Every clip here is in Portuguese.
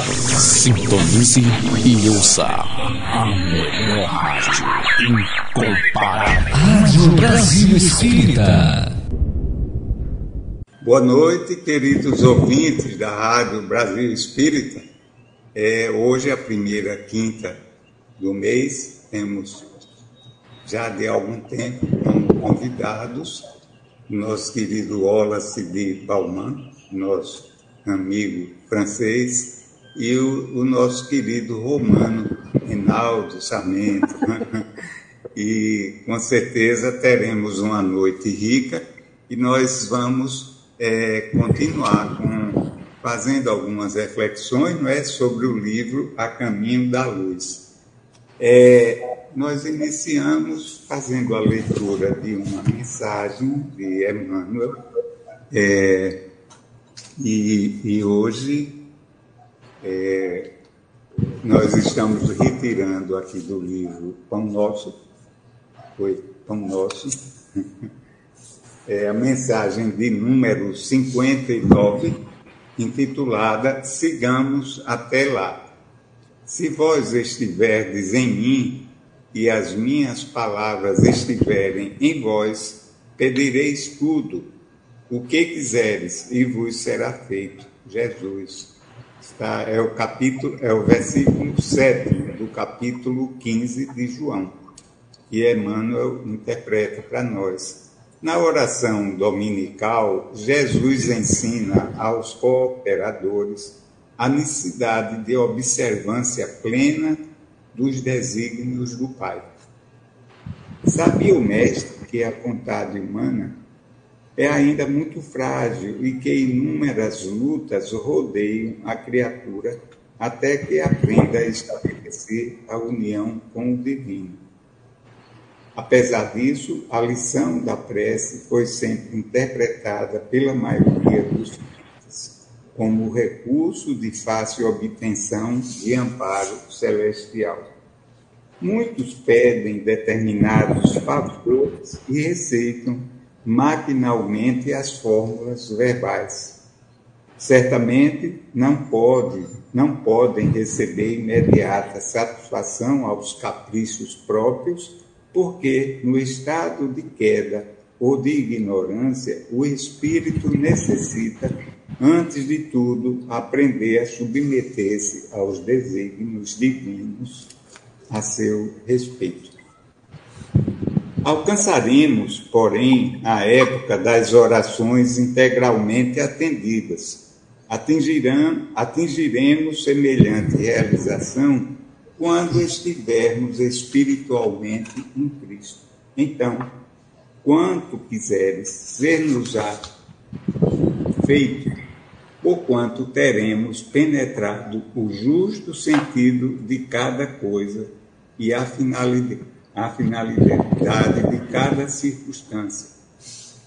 Sintonize e ouça a melhor rádio incomparável. Rádio Brasil Espírita. Boa noite, queridos ouvintes da Rádio Brasil Espírita. É, hoje é a primeira quinta do mês, temos já de algum tempo como convidados nosso querido Wallace de Balmain, nosso amigo francês, e o, o nosso querido romano Rinaldo Sarmento. e com certeza teremos uma noite rica e nós vamos é, continuar com, fazendo algumas reflexões não é, sobre o livro A Caminho da Luz. É, nós iniciamos fazendo a leitura de uma mensagem de Emmanuel, é, e, e, hoje é, nós estamos retirando aqui do livro Pão Nosso, foi Pão Nosso, é a mensagem de número 59, intitulada Sigamos até lá. Se vós estiverdes em mim e as minhas palavras estiverem em vós, pedireis tudo, o que quiseres, e vos será feito. Jesus. Está, é o capítulo, é o versículo 7 do capítulo 15 de João, que Emmanuel interpreta para nós. Na oração dominical, Jesus ensina aos cooperadores a necessidade de observância plena dos desígnios do Pai. Sabia o Mestre que a vontade humana é ainda muito frágil e que inúmeras lutas rodeiam a criatura até que aprenda a estabelecer a união com o divino. Apesar disso, a lição da prece foi sempre interpretada pela maioria dos como recurso de fácil obtenção de amparo celestial. Muitos pedem determinados favores e receitam maquinalmente as fórmulas verbais. Certamente não pode, não podem receber imediata satisfação aos caprichos próprios, porque no estado de queda ou de ignorância o espírito necessita antes de tudo, aprender a submeter-se aos desígnios divinos a seu respeito. Alcançaremos, porém, a época das orações integralmente atendidas. Atingirão, atingiremos semelhante realização quando estivermos espiritualmente em Cristo. Então, quanto quiseres ser-nos-á feito porquanto teremos penetrado o justo sentido de cada coisa e a finalidade, a finalidade de cada circunstância.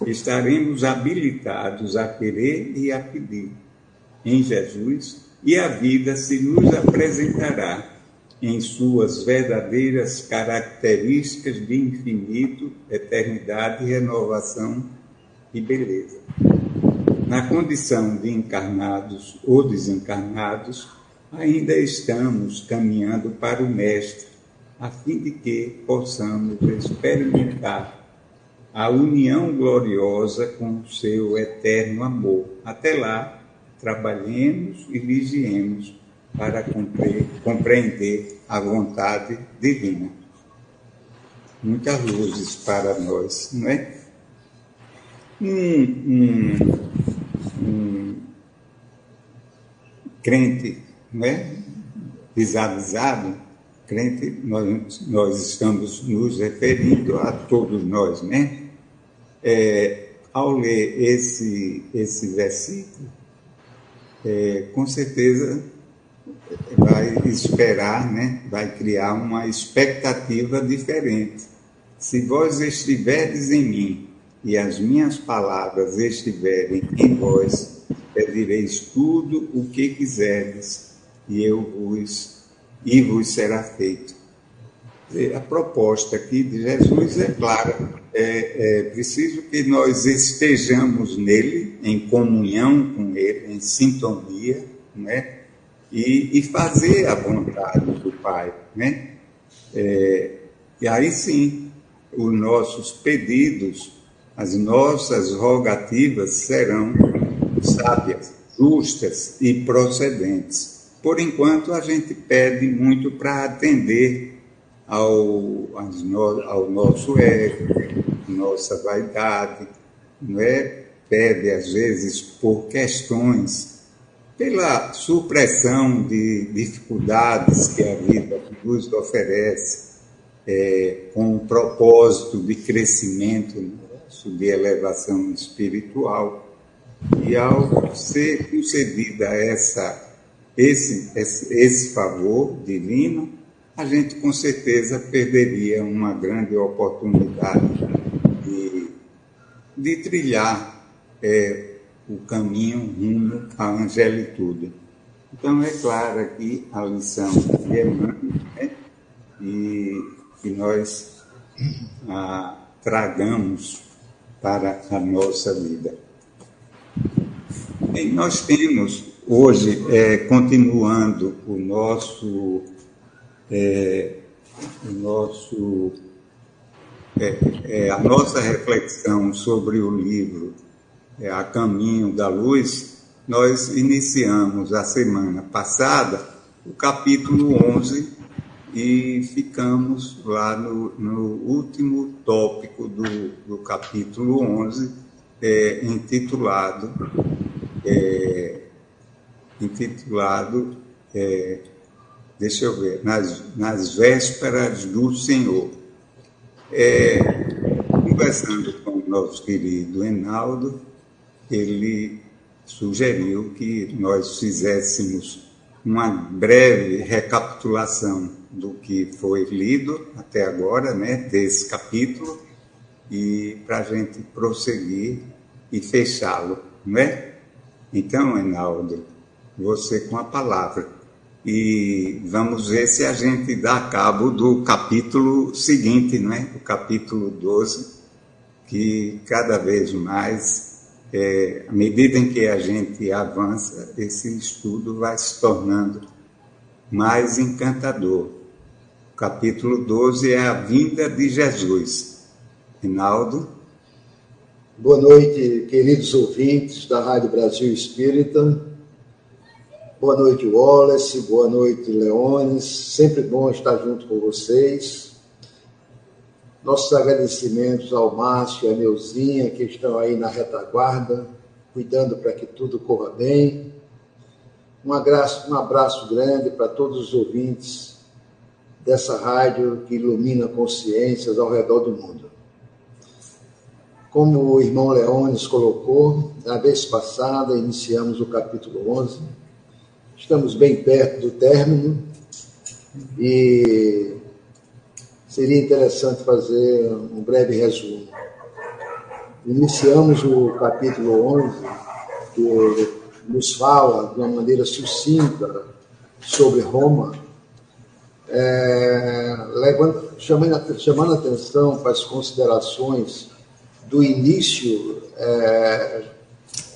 Estaremos habilitados a querer e a pedir em Jesus, e a vida se nos apresentará em suas verdadeiras características de infinito, eternidade, renovação e beleza na condição de encarnados ou desencarnados, ainda estamos caminhando para o Mestre, a fim de que possamos experimentar a união gloriosa com o seu eterno amor. Até lá, trabalhemos e vigiemos para compreender a vontade divina. Muitas luzes para nós, não é? Um, um, um crente, né? Desavisado, crente, nós, nós estamos nos referindo a todos nós, né? É, ao ler esse, esse versículo, é, com certeza vai esperar, né? vai criar uma expectativa diferente. Se vós estiverdes em mim e as minhas palavras estiverem em vós, pedireis tudo o que quiserdes, e eu vos e vos será feito. A proposta aqui de Jesus é clara. É, é preciso que nós estejamos nele, em comunhão com ele, em sintonia, né? e, e fazer a vontade do Pai, né? É, e aí sim, os nossos pedidos, as nossas rogativas serão sábias, justas e procedentes. Por enquanto, a gente pede muito para atender ao, ao nosso ego, nossa vaidade, não é? Pede, às vezes, por questões pela supressão de dificuldades que a vida nos oferece, é, com um propósito de crescimento nosso, de elevação espiritual. E ao ser concedida essa, esse, esse, esse favor divino, a gente com certeza perderia uma grande oportunidade de, de trilhar é, o caminho rumo à angelitude. Então, é claro aqui a lição de Emmanuel, né? e que nós ah, tragamos para a nossa vida. E nós temos hoje, é, continuando o nosso, é, o nosso é, é a nossa reflexão sobre o livro é, A Caminho da Luz, nós iniciamos a semana passada o capítulo 11 e ficamos lá no, no último tópico do, do capítulo 11, é, intitulado, é, intitulado é, deixa eu ver, nas, nas vésperas do Senhor. É, conversando com o nosso querido Enaldo, ele sugeriu que nós fizéssemos uma breve recapitulação do que foi lido até agora, né, desse capítulo, e para a gente prosseguir e fechá-lo, não é? Então, Enaldo, você com a palavra. E vamos ver se a gente dá cabo do capítulo seguinte, não é? O capítulo 12, que cada vez mais é, à medida em que a gente avança, esse estudo vai se tornando mais encantador. O capítulo 12 é a vinda de Jesus. Rinaldo. Boa noite, queridos ouvintes da Rádio Brasil Espírita. Boa noite, Wallace. Boa noite, Leones. Sempre bom estar junto com vocês. Nossos agradecimentos ao Márcio e à Neuzinha, que estão aí na retaguarda, cuidando para que tudo corra bem. Um abraço, um abraço grande para todos os ouvintes dessa rádio que ilumina consciências ao redor do mundo. Como o irmão Leones colocou, na vez passada iniciamos o capítulo 11, estamos bem perto do término e seria interessante fazer um breve resumo. Iniciamos o capítulo 11, que nos fala de uma maneira sucinta sobre Roma, é, levando, chamando, chamando atenção para as considerações do início, é,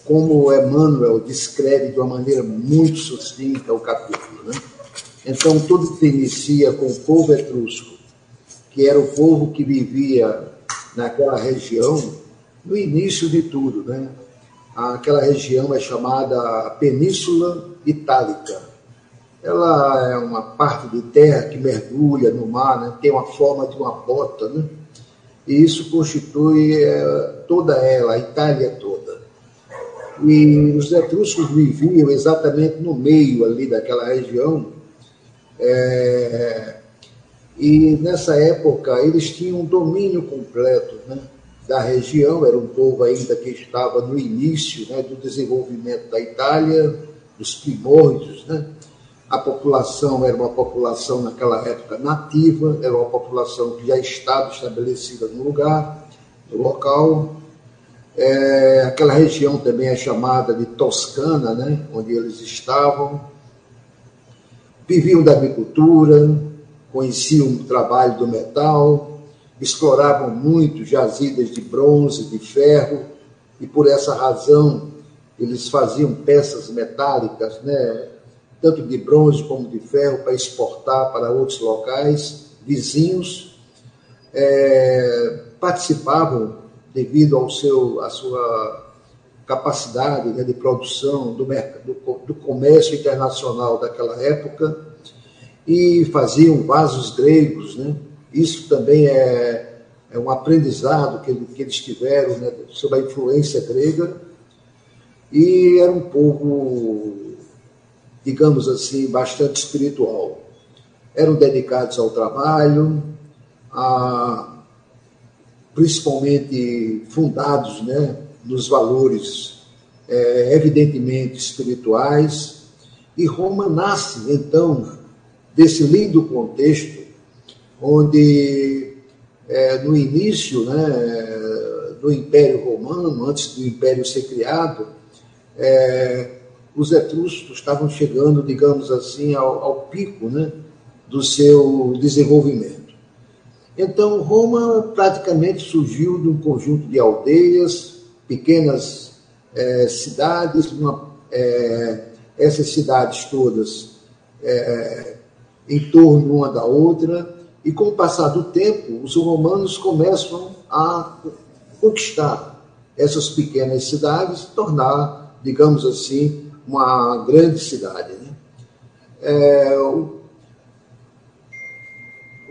como Emmanuel descreve de uma maneira muito sucinta o capítulo. Né? Então, tudo se inicia com o povo etrusco que era o povo que vivia naquela região, no início de tudo, né? Aquela região é chamada Península Itálica. Ela é uma parte de terra que mergulha no mar, né? tem uma forma de uma bota, né? e isso constitui é, toda ela, a Itália toda. E os etruscos viviam exatamente no meio ali daquela região, é, e nessa época eles tinham um domínio completo né, da região, era um povo ainda que estava no início né, do desenvolvimento da Itália, dos primórdios. Né? A população era uma população naquela época nativa, era uma população que já estava estabelecida no lugar, no local. É, aquela região também é chamada de Toscana, né, onde eles estavam. Viviam da agricultura, conheciam o trabalho do metal, exploravam muito jazidas de bronze, de ferro, e por essa razão eles faziam peças metálicas, né, tanto de bronze como de ferro, para exportar para outros locais vizinhos. É, participavam, devido ao seu, à sua capacidade né, de produção do, do, do comércio internacional daquela época, e faziam vasos gregos. Né? Isso também é, é um aprendizado que, que eles tiveram né, sobre a influência grega. E era um povo, digamos assim, bastante espiritual. Eram dedicados ao trabalho, a, principalmente fundados né, nos valores é, evidentemente espirituais, e Roma nasce, então, desse lindo contexto, onde é, no início né, do Império Romano, antes do Império ser criado, é, os etruscos estavam chegando, digamos assim, ao, ao pico né, do seu desenvolvimento. Então, Roma praticamente surgiu de um conjunto de aldeias, pequenas é, cidades, uma, é, essas cidades todas é, em torno uma da outra, e com o passar do tempo, os romanos começam a conquistar essas pequenas cidades, tornar, digamos assim, uma grande cidade. Né? É,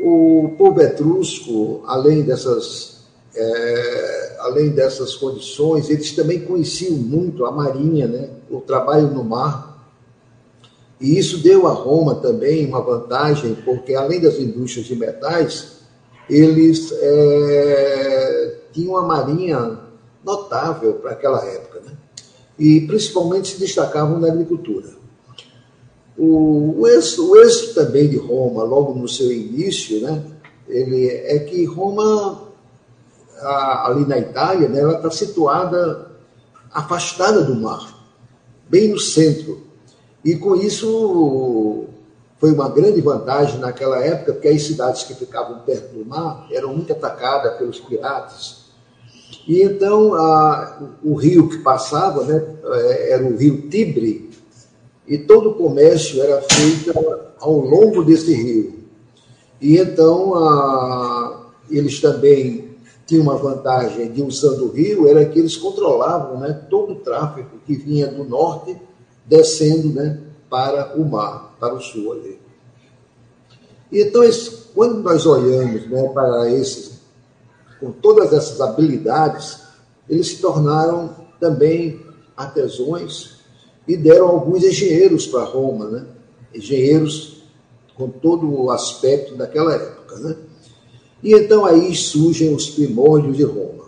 o, povo etrusco, além dessas é, além dessas condições, eles também conheciam muito a marinha, né? o trabalho no mar. E isso deu a Roma também uma vantagem, porque além das indústrias de metais, eles é, tinham uma marinha notável para aquela época. Né? E principalmente se destacavam na agricultura. O, o, êxito, o êxito também de Roma, logo no seu início, né, ele, é que Roma a, ali na Itália, né, ela está situada afastada do mar, bem no centro. E com isso foi uma grande vantagem naquela época, porque as cidades que ficavam perto do mar eram muito atacadas pelos piratas. E então a, o rio que passava né, é, era o rio Tibre, e todo o comércio era feito ao longo desse rio. E então a, eles também tinha uma vantagem de usando o rio era que eles controlavam né, todo o tráfego que vinha do norte descendo né, para o mar, para o sul ali. Então, esse, quando nós olhamos né, para esses, com todas essas habilidades, eles se tornaram também artesãos e deram alguns engenheiros para Roma, né? engenheiros com todo o aspecto daquela época. Né? E então aí surgem os primórdios de Roma.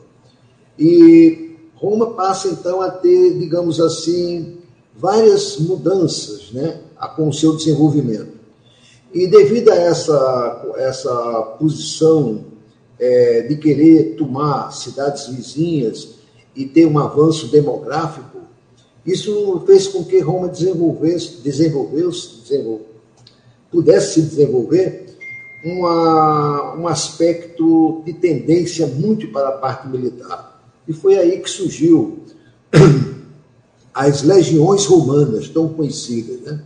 E Roma passa então a ter, digamos assim, várias mudanças né, com o seu desenvolvimento. E devido a essa, essa posição é, de querer tomar cidades vizinhas e ter um avanço demográfico, isso fez com que Roma desenvolvesse, desenvolvesse, desenvolvesse pudesse se desenvolver uma, um aspecto de tendência muito para a parte militar. E foi aí que surgiu as legiões romanas, tão conhecidas. Né?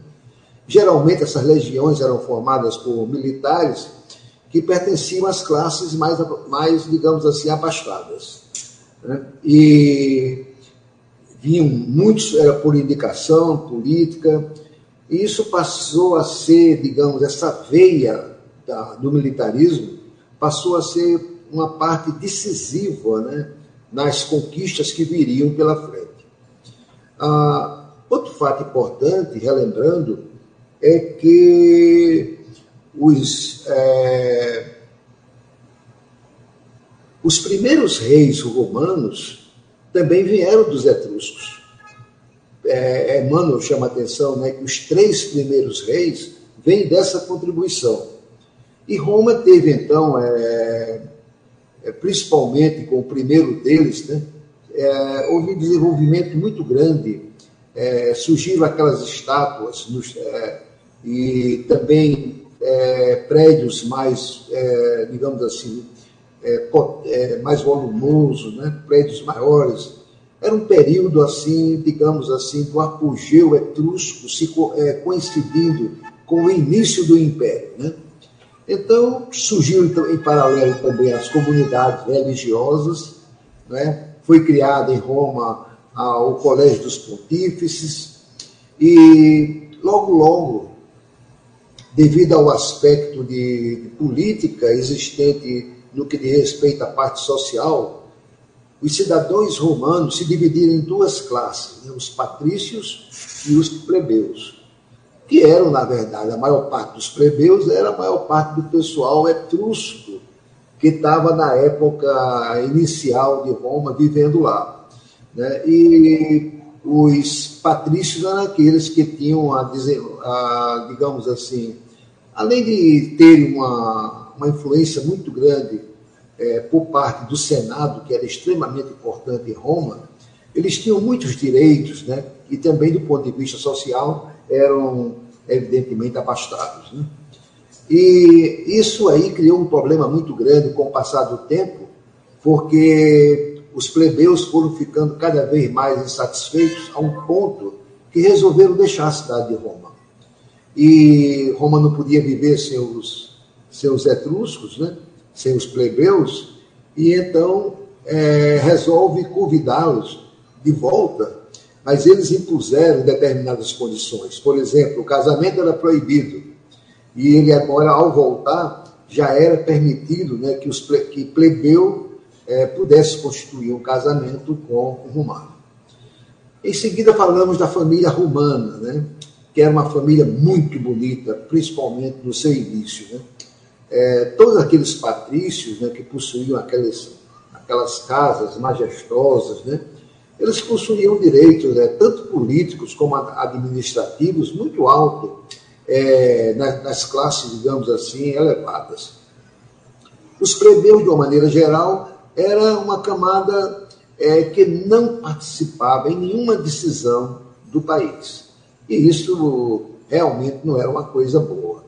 Geralmente essas legiões eram formadas por militares que pertenciam às classes mais, mais digamos assim, abastadas. Né? E vinham muitos, era por indicação política, e isso passou a ser, digamos, essa veia da, do militarismo passou a ser uma parte decisiva né, nas conquistas que viriam pela frente. Ah, outro fato importante, relembrando, é que os, é, os primeiros reis romanos também vieram dos etruscos. É, Emmanuel chama a atenção né, que os três primeiros reis vêm dessa contribuição. E Roma teve, então, é, é, principalmente com o primeiro deles, né, é, houve um desenvolvimento muito grande. É, surgiram aquelas estátuas nos, é, e também é, prédios mais, digamos assim, mais volumosos, né, prédios maiores. era um período assim, digamos assim, do apogeu etrusco, se é, coincidindo com o início do Império. Né? Então, surgiu então, em paralelo também as comunidades religiosas, né? foi criada em Roma o Colégio dos Pontífices, e logo, logo, devido ao aspecto de, de política existente no que diz respeito à parte social, os cidadãos romanos se dividiram em duas classes, né? os patrícios e os plebeus, que eram, na verdade, a maior parte dos plebeus era a maior parte do pessoal etrusco, que estava na época inicial de Roma vivendo lá. Né? E os patrícios eram aqueles que tinham, a, a digamos assim, além de terem uma, uma influência muito grande é, por parte do Senado, que era extremamente importante em Roma, eles tinham muitos direitos, né? e também do ponto de vista social eram evidentemente abastados. Né? E isso aí criou um problema muito grande com o passar do tempo, porque os plebeus foram ficando cada vez mais insatisfeitos a um ponto que resolveram deixar a cidade de Roma. E Roma não podia viver sem os seus etruscos, né? sem os plebeus, e então é, resolve convidá-los de volta, mas eles impuseram determinadas condições. Por exemplo, o casamento era proibido, e ele agora, ao voltar, já era permitido né, que, os que plebeu é, pudesse constituir um casamento com o romano. Em seguida, falamos da família romana, né, que era uma família muito bonita, principalmente no seu início. Né? É, todos aqueles patrícios né, que possuíam aquelas, aquelas casas majestosas, né, eles possuíam direitos, né, tanto políticos como administrativos, muito altos é, nas, nas classes, digamos assim, elevadas. Os plebeus, de uma maneira geral, era uma camada é, que não participava em nenhuma decisão do país. E isso realmente não era uma coisa boa.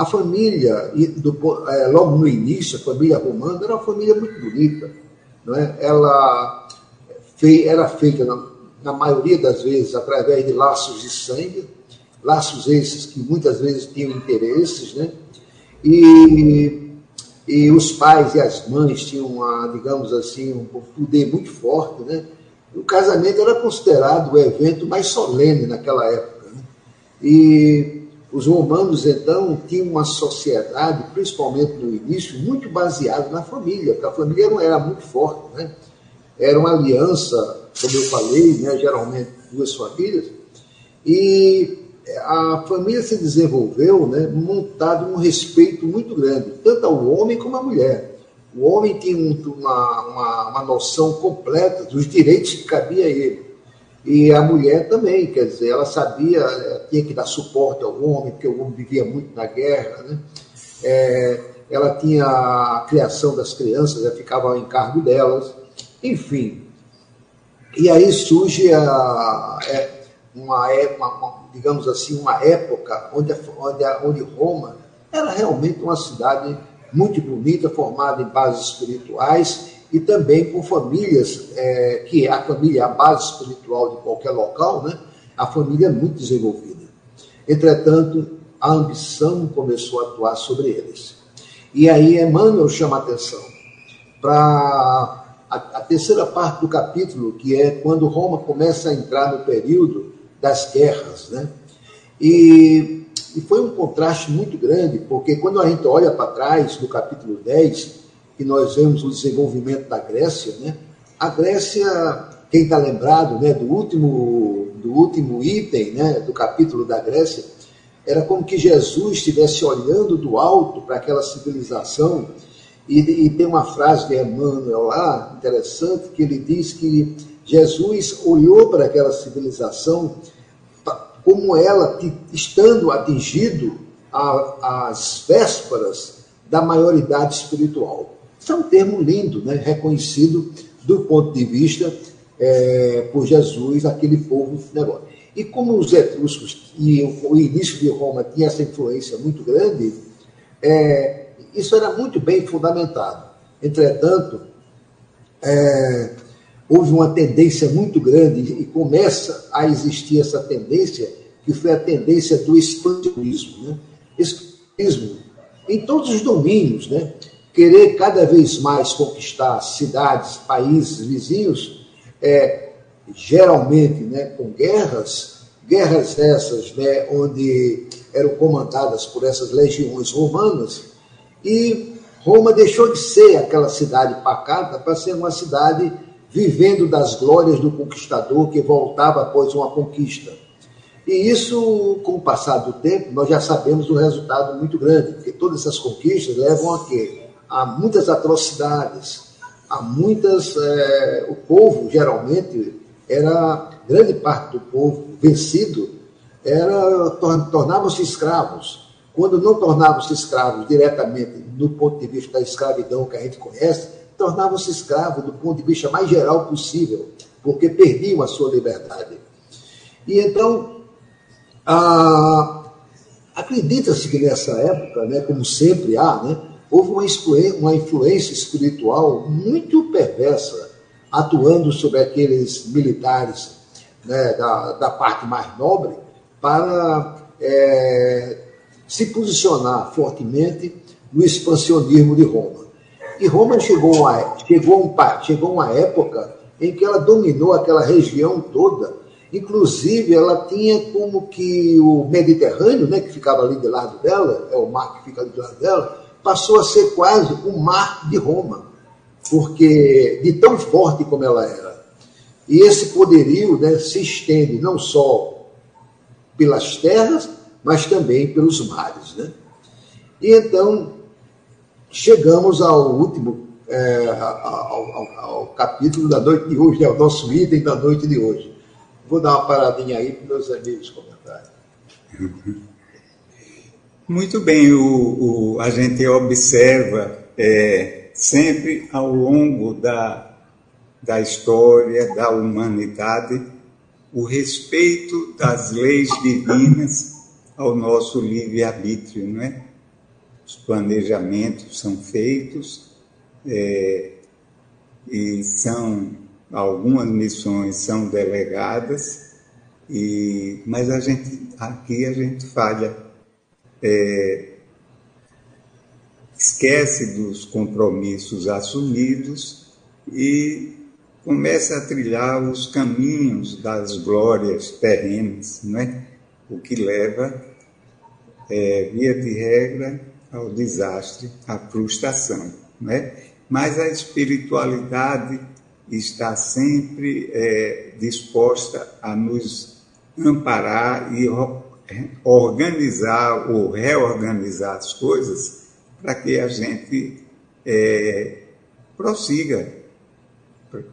A família, do, é, logo no início, a família romana era uma família muito bonita. Não é? Ela fei, era feita, na, na maioria das vezes, através de laços de sangue, laços esses que muitas vezes tinham interesses, né? E, e os pais e as mães tinham, uma, digamos assim, um poder muito forte, né? O casamento era considerado o evento mais solene naquela época. Né? E os romanos, então, tinham uma sociedade, principalmente no início, muito baseada na família, porque a família não era muito forte, né? Era uma aliança, como eu falei, né? geralmente duas famílias, e a família se desenvolveu né? montado um respeito muito grande, tanto ao homem como à mulher. O homem tinha uma, uma, uma noção completa dos direitos que cabia a ele. E a mulher também, quer dizer, ela sabia, tinha que dar suporte ao homem, porque o homem vivia muito na guerra, né? É, ela tinha a criação das crianças, ela ficava ao encargo delas, enfim. E aí surge a, é, uma, uma, digamos assim, uma época onde, onde, onde Roma era realmente uma cidade muito bonita, formada em bases espirituais e também com famílias, é, que a família é a base espiritual de qualquer local, né? a família é muito desenvolvida. Entretanto, a ambição começou a atuar sobre eles. E aí Emmanuel chama a atenção para a, a, terceira parte do capítulo, que é quando Roma começa a entrar no período das guerras. Né? E, e foi um contraste muito grande, porque quando a gente olha para trás, no capítulo 10, que nós vemos o desenvolvimento da Grécia, né? A Grécia, quem está lembrado, né, do último do último item, né, do capítulo da Grécia, era como que Jesus estivesse olhando do alto para aquela civilização e, e, tem uma frase de Emmanuel lá, interessante, que ele diz que Jesus olhou para aquela civilização como ela, estando atingido às vésperas da maioridade espiritual. Isso é um termo lindo, né? reconhecido do ponto de vista é, por Jesus, aquele povo negócio. E como os etruscos e o início de Roma tinha essa influência muito grande, é, isso era muito bem fundamentado. Entretanto, é, houve uma tendência muito grande e começa a existir essa tendência, que foi a tendência do expansionismo. Né? Expansionismo em todos os domínios, né? Querer cada vez mais conquistar cidades, países vizinhos, é, geralmente né, com guerras, guerras essas né, onde eram comandadas por essas legiões romanas, e Roma deixou de ser aquela cidade pacata para ser uma cidade vivendo das glórias do conquistador que voltava após uma conquista. E isso, com o passar do tempo, nós já sabemos um resultado muito grande, porque todas essas conquistas levam a quê? A muitas atrocidades, a muitas. É, o povo, geralmente, era. grande parte do povo vencido era tornavam-se escravos. Quando não tornavam-se escravos diretamente do ponto de vista da escravidão que a gente conhece, tornavam-se escravos do ponto de vista mais geral possível, porque perdiam a sua liberdade. E então, acredita-se que nessa época, né, como sempre há, né, houve uma influência, uma influência espiritual muito perversa atuando sobre aqueles militares né, da, da parte mais nobre para é, se posicionar fortemente no expansionismo de Roma. E Roma chegou a, chegou, um, chegou uma época em que ela dominou aquela região toda, inclusive ela tinha como que o Mediterrâneo, né, que ficava ali do lado dela, é o mar que fica ali do lado dela, passou a ser quase o mar de Roma, porque de tão forte como ela era. E esse poderio né, se estende não só pelas terras, mas também pelos mares. Né? E então, chegamos ao último, é, ao, ao, ao, capítulo da noite de hoje, ao nosso item da noite de hoje. Vou dar uma paradinha aí para meus amigos comentarem. Muito bem, o, o, a gente observa é, sempre ao longo da, da história da humanidade o respeito das leis divinas ao nosso livre-arbítrio, não é? Os planejamentos são feitos é, e são algumas missões são delegadas, e, mas a gente aqui a gente falha, é, esquece dos compromissos assumidos e começa a trilhar os caminhos das glórias terrenas, não é? o que leva, é, via de regra, ao desastre, à frustração. Não é? Mas a espiritualidade está sempre é, disposta a nos amparar e organizar ou reorganizar as coisas para que a gente é, prossiga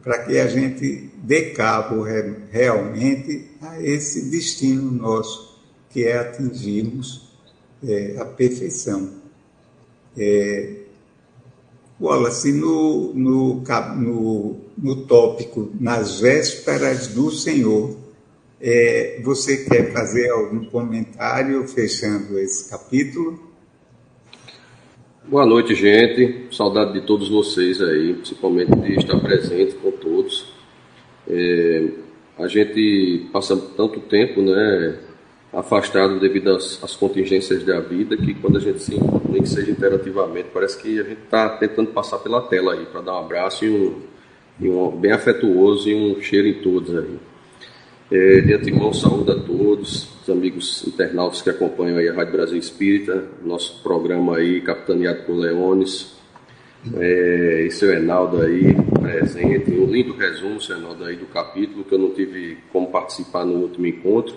para que a gente dê cabo realmente a esse destino nosso, que é atingirmos é, a perfeição. É, Wallace, no, no, no, no tópico Nas Vésperas do Senhor, é, você quer fazer algum comentário fechando esse capítulo? Boa noite, gente. Saudade de todos vocês aí, principalmente de estar presente com todos. É, a gente passa tanto tempo, né, afastado devido às, às, contingências da vida, que quando a gente se encontra, nem que seja interativamente, parece que a gente está tentando passar pela tela aí, para dar um abraço e um, e um bem afetuoso e um cheiro em todos aí. É, de antemão, saúde a todos, os amigos internautas que acompanham aí a Rádio Brasil Espírita, nosso programa aí, capitaneado por Leones, é, e seu Enaldo aí, presente, um lindo resumo, seu Enaldo aí, do capítulo, que eu não tive como participar no último encontro,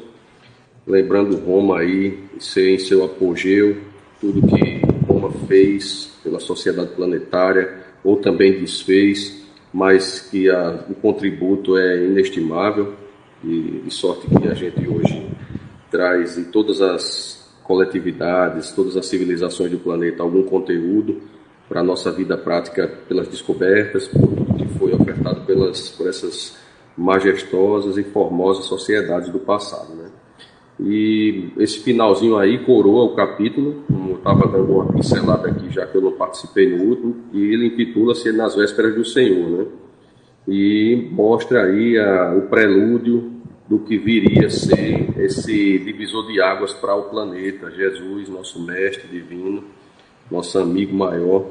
lembrando Roma aí, em seu apogeu, tudo que Roma fez pela sociedade planetária, ou também desfez, mas que a, o contributo é inestimável, e, de sorte que a gente hoje traz em todas as coletividades, todas as civilizações do planeta algum conteúdo para a nossa vida prática pelas descobertas, por tudo que foi ofertado pelas, por essas majestosas e formosas sociedades do passado. Né? E esse finalzinho aí coroa o capítulo, como eu estava dando uma pincelada aqui, já que eu não participei no último, e ele intitula-se Nas Vésperas do Senhor. Né? E mostra aí a, o prelúdio do que viria a ser esse divisor de águas para o planeta. Jesus, nosso mestre divino, nosso amigo maior,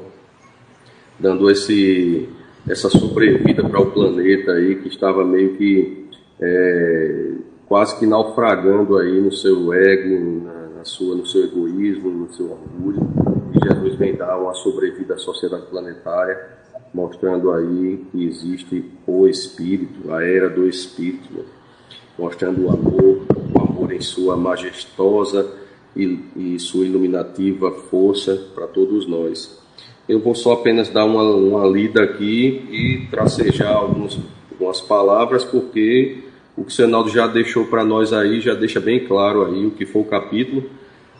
dando esse, essa sobrevida para o planeta aí que estava meio que é, quase que naufragando aí no seu ego, na, na, sua, no seu egoísmo, no seu orgulho. E Jesus vem dar uma sobrevida à sociedade planetária, mostrando aí que existe o Espírito, a era do Espírito, né? mostrando o amor, o amor em sua majestosa e, e sua iluminativa força para todos nós. Eu vou só apenas dar uma, uma lida aqui e tracejar alguns, algumas palavras, porque o que o Senaldo já deixou para nós aí, já deixa bem claro aí o que foi o capítulo,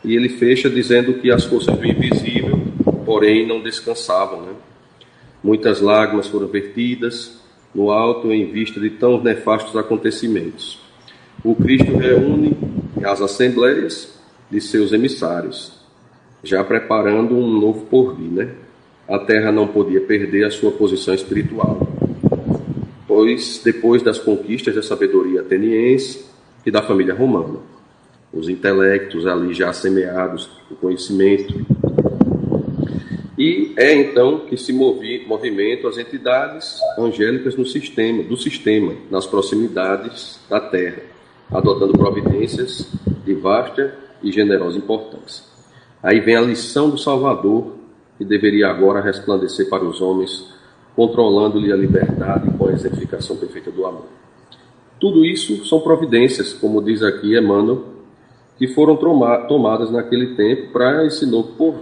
e ele fecha dizendo que as forças do invisível, porém, não descansavam. Né? Muitas lágrimas foram vertidas no alto em vista de tão nefastos acontecimentos. O Cristo reúne as assembleias de seus emissários, já preparando um novo porvir, né? A terra não podia perder a sua posição espiritual, pois depois das conquistas da sabedoria ateniense e da família romana, os intelectos ali já semeados, o conhecimento. E é então que se movi, movimentam as entidades angélicas no sistema, do sistema, nas proximidades da Terra, adotando providências de vasta e generosa importância. Aí vem a lição do Salvador, que deveria agora resplandecer para os homens, controlando-lhe a liberdade com a exemplificação perfeita do amor. Tudo isso são providências, como diz aqui Emmanuel, que foram tomadas naquele tempo para esse novo povo.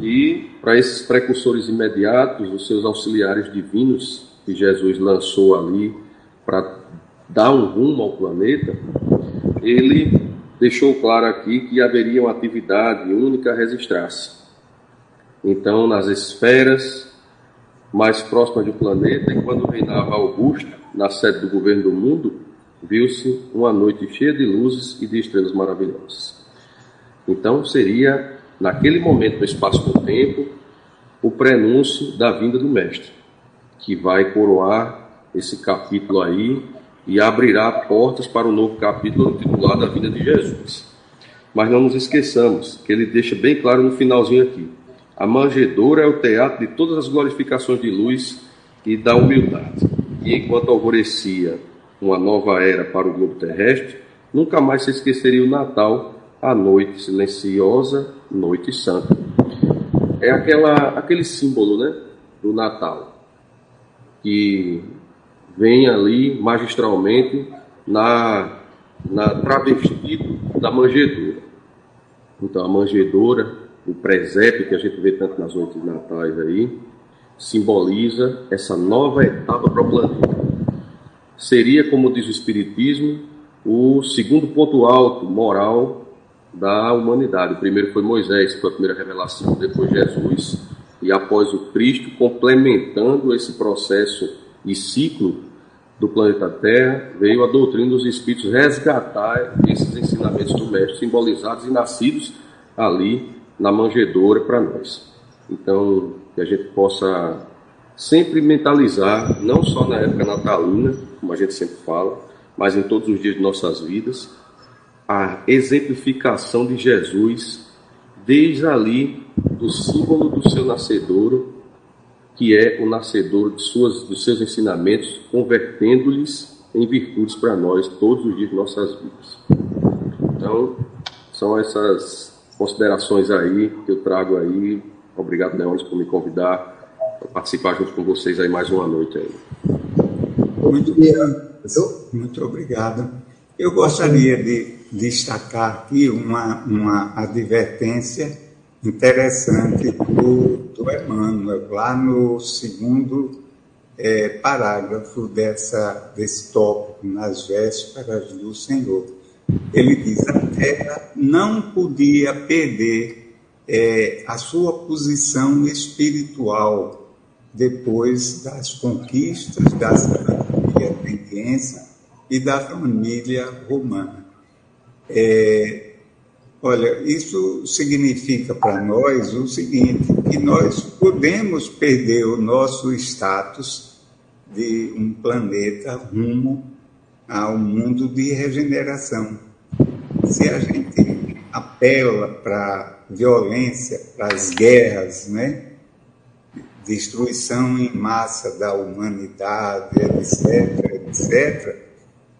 E para esses precursores imediatos, os seus auxiliares divinos, que Jesus lançou ali para dar um rumo ao planeta, ele deixou claro aqui que haveria uma atividade única a registrar-se. Então, nas esferas mais próximas do planeta, e quando reinava Augusto, na sede do governo do mundo, viu-se uma noite cheia de luzes e de estrelas maravilhosas. Então seria, naquele momento, no espaço do tempo, o prenúncio da vinda do Mestre, que vai coroar esse capítulo aí e abrirá portas para o novo capítulo intitulado A Vida de Jesus. Mas não nos esqueçamos que ele deixa bem claro no finalzinho aqui: a manjedoura é o teatro de todas as glorificações de luz e da humildade. E enquanto alvorecia uma nova era para o globo terrestre, nunca mais se esqueceria o Natal, a noite silenciosa, noite santa. É aquela, aquele símbolo né, do Natal, que vem ali magistralmente na, na travestido da manjedoura. Então, a manjedoura, o presépio que a gente vê tanto nas noites natais aí, simboliza essa nova etapa para o planeta. Seria, como diz o Espiritismo, o segundo ponto alto moral da humanidade. O primeiro foi Moisés, foi a primeira revelação, depois Jesus, e após o Cristo, complementando esse processo e ciclo do planeta Terra, veio a doutrina dos Espíritos resgatar esses ensinamentos do Mestre, simbolizados e nascidos ali na manjedoura para nós. Então, que a gente possa sempre mentalizar, não só na época natalina, como a gente sempre fala, mas em todos os dias de nossas vidas, a exemplificação de Jesus, desde ali, do símbolo do seu nascedouro, que é o nascedor de suas, dos seus ensinamentos, convertendo-lhes em virtudes para nós todos os dias de nossas vidas. Então, são essas considerações aí que eu trago aí. Obrigado, Leones, por me convidar para participar junto com vocês aí mais uma noite aí. Muito obrigado. Muito obrigado. Eu gostaria de destacar aqui uma, uma advertência interessante do, do Emmanuel, lá no segundo é, parágrafo dessa, desse tópico, nas vésperas do Senhor. Ele diz: a terra não podia perder é, a sua posição espiritual depois das conquistas da família ateniense e da família romana. É, Olha, isso significa para nós o seguinte: que nós podemos perder o nosso status de um planeta rumo ao mundo de regeneração. Se a gente apela para violência, para as guerras, né? destruição em massa da humanidade, etc., etc.,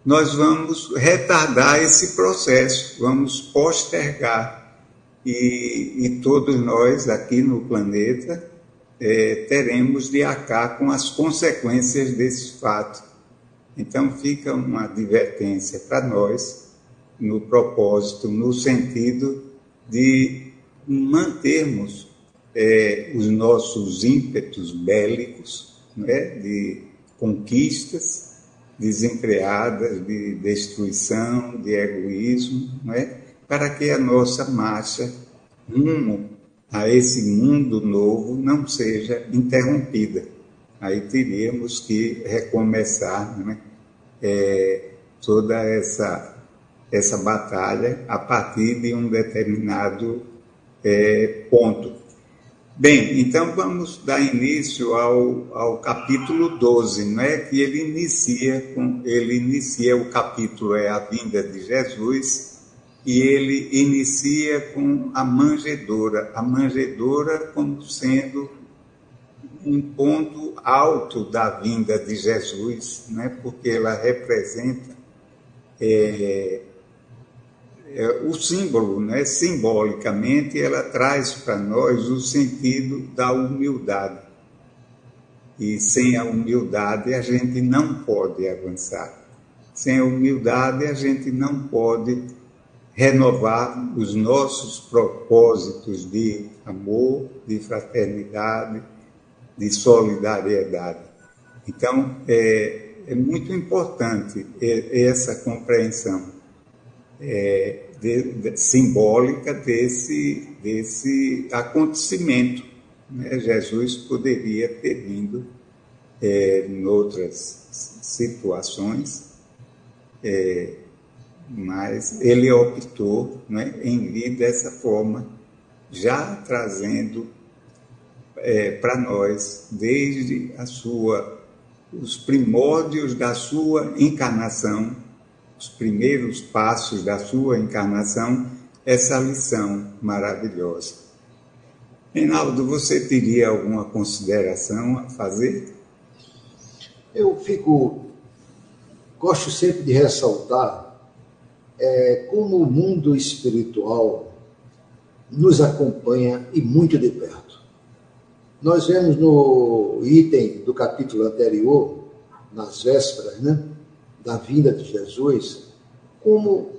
nós vamos retardar esse processo, vamos postergar. E, e todos nós aqui no planeta é, teremos de acar com as consequências desse fato. Então, fica uma advertência para nós, no propósito, no sentido de mantermos é, os nossos ímpetos bélicos, né, de conquistas desenfreadas, de destruição, de egoísmo, né, para que a nossa marcha rumo a esse mundo novo não seja interrompida. Aí teríamos que recomeçar né, é, toda essa, essa batalha a partir de um determinado é, ponto. Bem, então vamos dar início ao, ao capítulo 12, não é? que ele inicia com ele inicia o capítulo é a vinda de Jesus e ele inicia com a manjedoura, a manjedoura como sendo um ponto alto da vinda de Jesus, né? porque ela representa é, é, o símbolo, né? simbolicamente, ela traz para nós o sentido da humildade. E sem a humildade a gente não pode avançar. Sem a humildade a gente não pode renovar os nossos propósitos de amor, de fraternidade, de solidariedade. Então, é, é muito importante essa compreensão é, de, de, simbólica desse, desse acontecimento. Né? Jesus poderia ter vindo é, em outras situações, é, mas ele optou né, em vir dessa forma, já trazendo é, para nós, desde a sua, os primórdios da sua encarnação, os primeiros passos da sua encarnação, essa lição maravilhosa. Reinaldo, você teria alguma consideração a fazer? Eu fico, gosto sempre de ressaltar é, como o mundo espiritual nos acompanha e muito de perto. Nós vemos no item do capítulo anterior, nas vésperas, né, da vinda de Jesus, como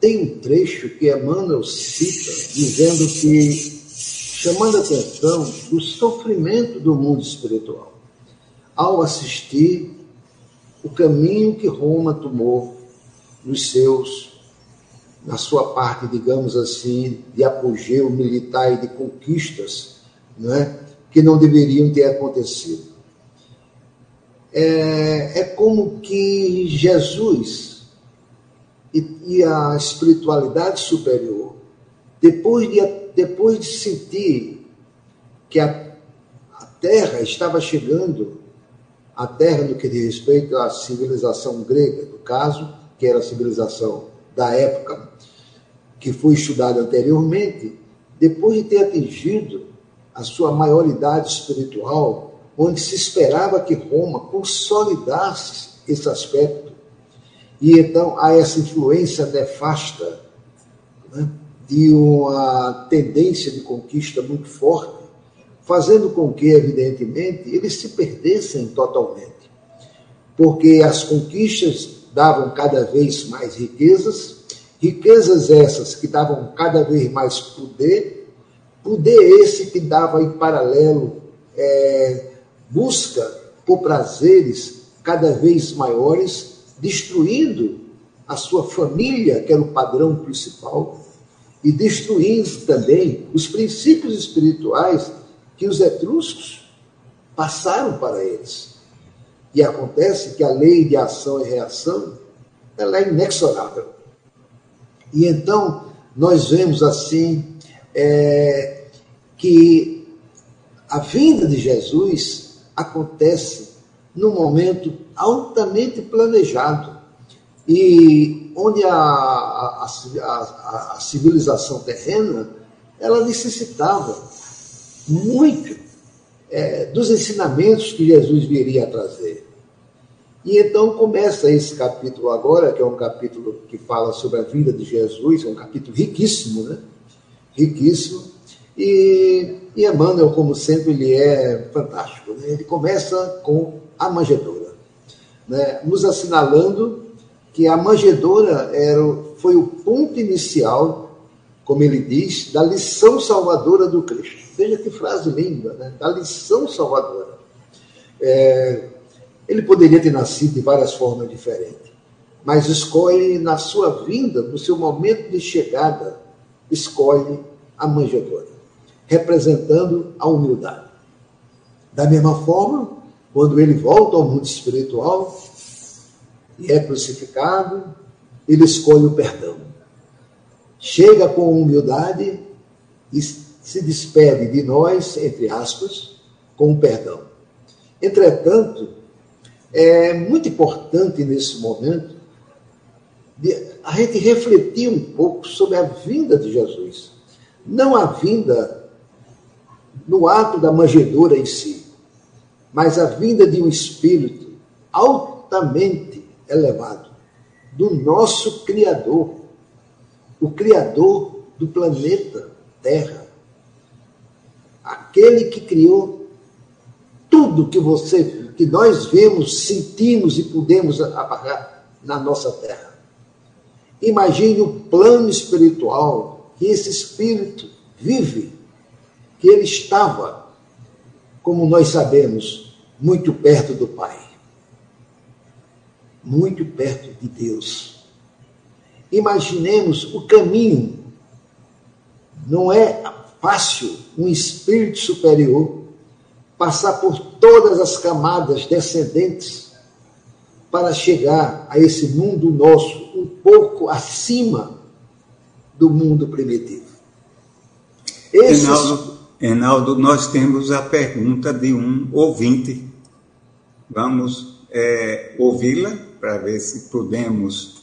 tem um trecho que Emmanuel cita, dizendo que, chamando a atenção do sofrimento do mundo espiritual, ao assistir o caminho que Roma tomou nos seus na sua parte, digamos assim, de apogeu militar e de conquistas, não é? que não deveriam ter acontecido. É, é como que Jesus e, e, a espiritualidade superior, depois de, depois de sentir que a, a Terra estava chegando, a Terra no que diz respeito à civilização grega, no caso, que era a civilização da época que foi estudada anteriormente, depois de ter atingido a sua maioridade espiritual, onde se esperava que Roma consolidasse esse aspecto, e então há essa influência nefasta né, de uma tendência de conquista muito forte, fazendo com que, evidentemente, eles se perdessem totalmente. Porque as conquistas davam cada vez mais riquezas, riquezas essas que davam cada vez mais poder, poder esse que dava em paralelo é, busca por prazeres cada vez maiores, destruindo a sua família, que era o padrão principal, e destruindo também os princípios espirituais que os etruscos passaram para eles. E acontece que a lei de ação e reação ela é inexorável. E então nós vemos assim é, que a vinda de Jesus acontece num momento altamente planejado e onde a, a, a, a civilização terrena ela necessitava muito é, dos ensinamentos que Jesus viria a trazer. E então começa esse capítulo agora, que é um capítulo que fala sobre a vida de Jesus, é um capítulo riquíssimo, né? Riquíssimo. E, e Emmanuel, como sempre, ele é fantástico. Né? Ele começa com a manjedoura, né? nos assinalando que a manjedoura era, foi o ponto inicial, como ele diz, da lição salvadora do Cristo. Veja que frase linda, né? da lição salvadora. É, ele poderia ter nascido de várias formas diferentes, mas escolhe na sua vinda, no seu momento de chegada, escolhe a manjedoura, representando a humildade. Da mesma forma, quando ele volta ao mundo espiritual e é crucificado, ele escolhe o perdão. Chega com humildade e se despede de nós, entre aspas, com o perdão. Entretanto, é muito importante nesse momento a gente refletir um pouco sobre a vinda de Jesus. Não a vinda no ato da manjedoura em si, mas a vinda de um espírito altamente elevado do nosso Criador, o Criador do planeta Terra, aquele que criou tudo que você que nós vemos, sentimos e podemos apagar na nossa terra. Imagine o plano espiritual que esse espírito vive, que ele estava, como nós sabemos, muito perto do Pai, muito perto de Deus. Imaginemos o caminho. Não é fácil um espírito superior passar por todas as camadas descendentes para chegar a esse mundo nosso um pouco acima do mundo primitivo. Esses... Enaldo, Enaldo, nós temos a pergunta de um ouvinte. Vamos é, ouvi-la para ver se podemos.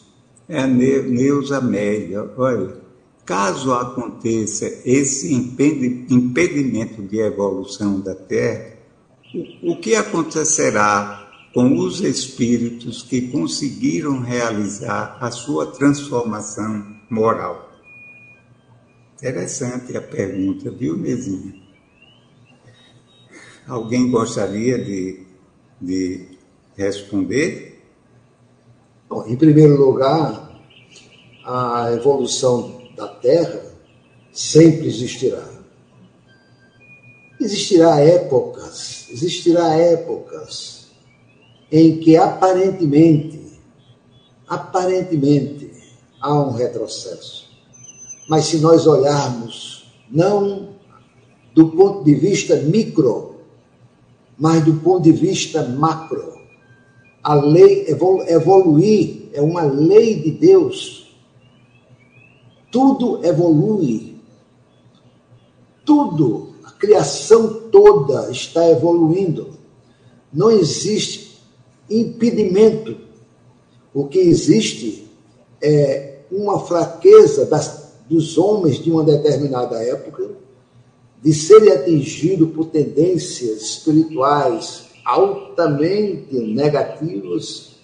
É Neuza Amélia. Olha, Caso aconteça esse impedimento de evolução da Terra, o que acontecerá com os espíritos que conseguiram realizar a sua transformação moral? Interessante a pergunta, viu, Mezinha? Alguém gostaria de, de responder? Bom, em primeiro lugar, a evolução da terra sempre existirá. Existirá épocas, existirá épocas em que aparentemente, aparentemente há um retrocesso. Mas se nós olharmos não do ponto de vista micro, mas do ponto de vista macro, a lei evoluir é uma lei de Deus tudo evolui. Tudo, a criação toda está evoluindo. Não existe impedimento. O que existe é uma fraqueza das, dos homens de uma determinada época de serem atingidos por tendências espirituais altamente negativas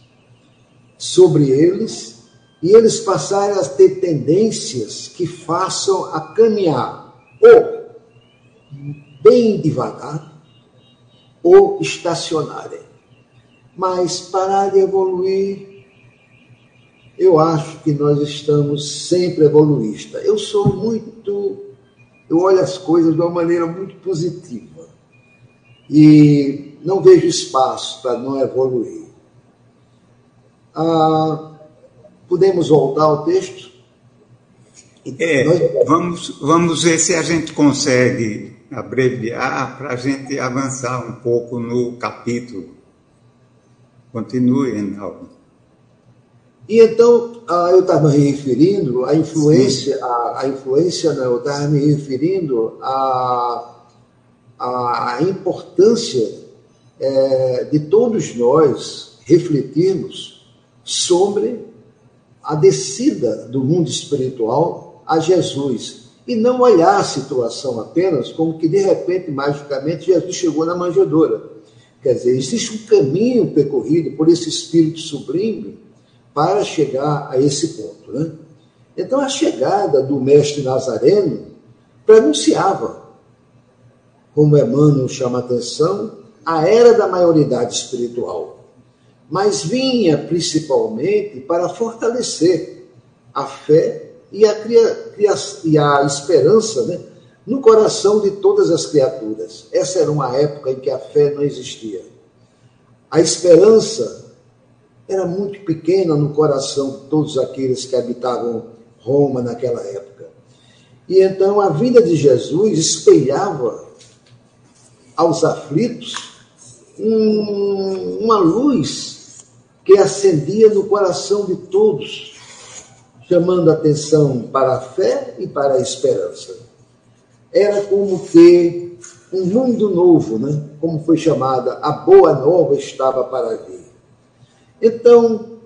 sobre eles e eles passarem a ter tendências que façam a caminhar ou bem devagar ou estacionarem. Mas parar de evoluir, eu acho que nós estamos sempre evoluístas. Eu sou muito, eu olho as coisas de uma maneira muito positiva e não vejo espaço para não evoluir. Ah, Podemos voltar ao texto? É, vamos, vamos ver se a gente consegue abreviar para a gente avançar um pouco no capítulo. Continue, Reinaldo. E então, eu estava me referindo à influência, a, a, influência, né, eu estava me referindo à, à importância é, de todos nós refletirmos sobre a descida do mundo espiritual a Jesus e não olhar a situação apenas como que de repente, magicamente, Jesus chegou na manjedoura. Quer dizer, existe um caminho percorrido por esse espírito sublime para chegar a esse ponto. Né? Então, a chegada do mestre Nazareno pronunciava, como Emmanuel chama a atenção, a era da maioridade espiritual mas vinha principalmente para fortalecer a fé e a, e a esperança né, no coração de todas as criaturas. Essa era uma época em que a fé não existia. A esperança era muito pequena no coração de todos aqueles que habitavam Roma naquela época. E então a vinda de Jesus espelhava aos aflitos um, uma luz que acendia no coração de todos, chamando atenção para a fé e para a esperança. Era como que um mundo novo, né? como foi chamada, a boa nova estava para vir. Então,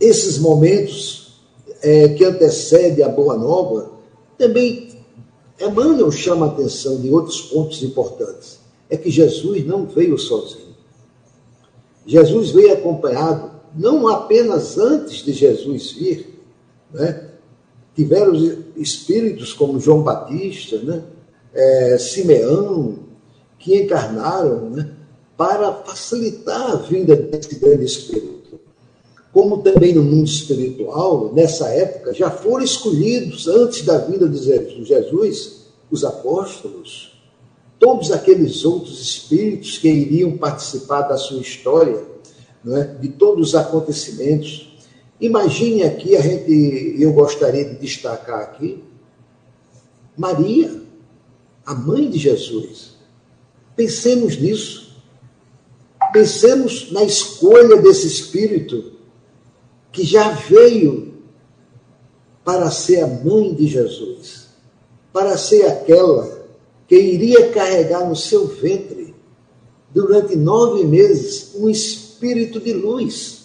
esses momentos é, que antecedem a boa nova, também Emmanuel chama a atenção de outros pontos importantes. É que Jesus não veio sozinho. Jesus veio acompanhado, não apenas antes de Jesus vir, né? tiveram espíritos como João Batista, né? É, Simeão, que encarnaram né? Para facilitar a vinda desse grande espírito. Como também no mundo espiritual, nessa época, já foram escolhidos, antes da vinda de Jesus, os apóstolos, todos aqueles outros espíritos que iriam participar da sua história, é? de todos os acontecimentos. Imagine aqui, a gente, eu gostaria de destacar aqui, Maria, a mãe de Jesus. Pensemos nisso. Pensemos na escolha desse Espírito que já veio para ser a mãe de Jesus, para ser aquela que iria carregar no seu ventre, durante nove meses, um espírito de luz.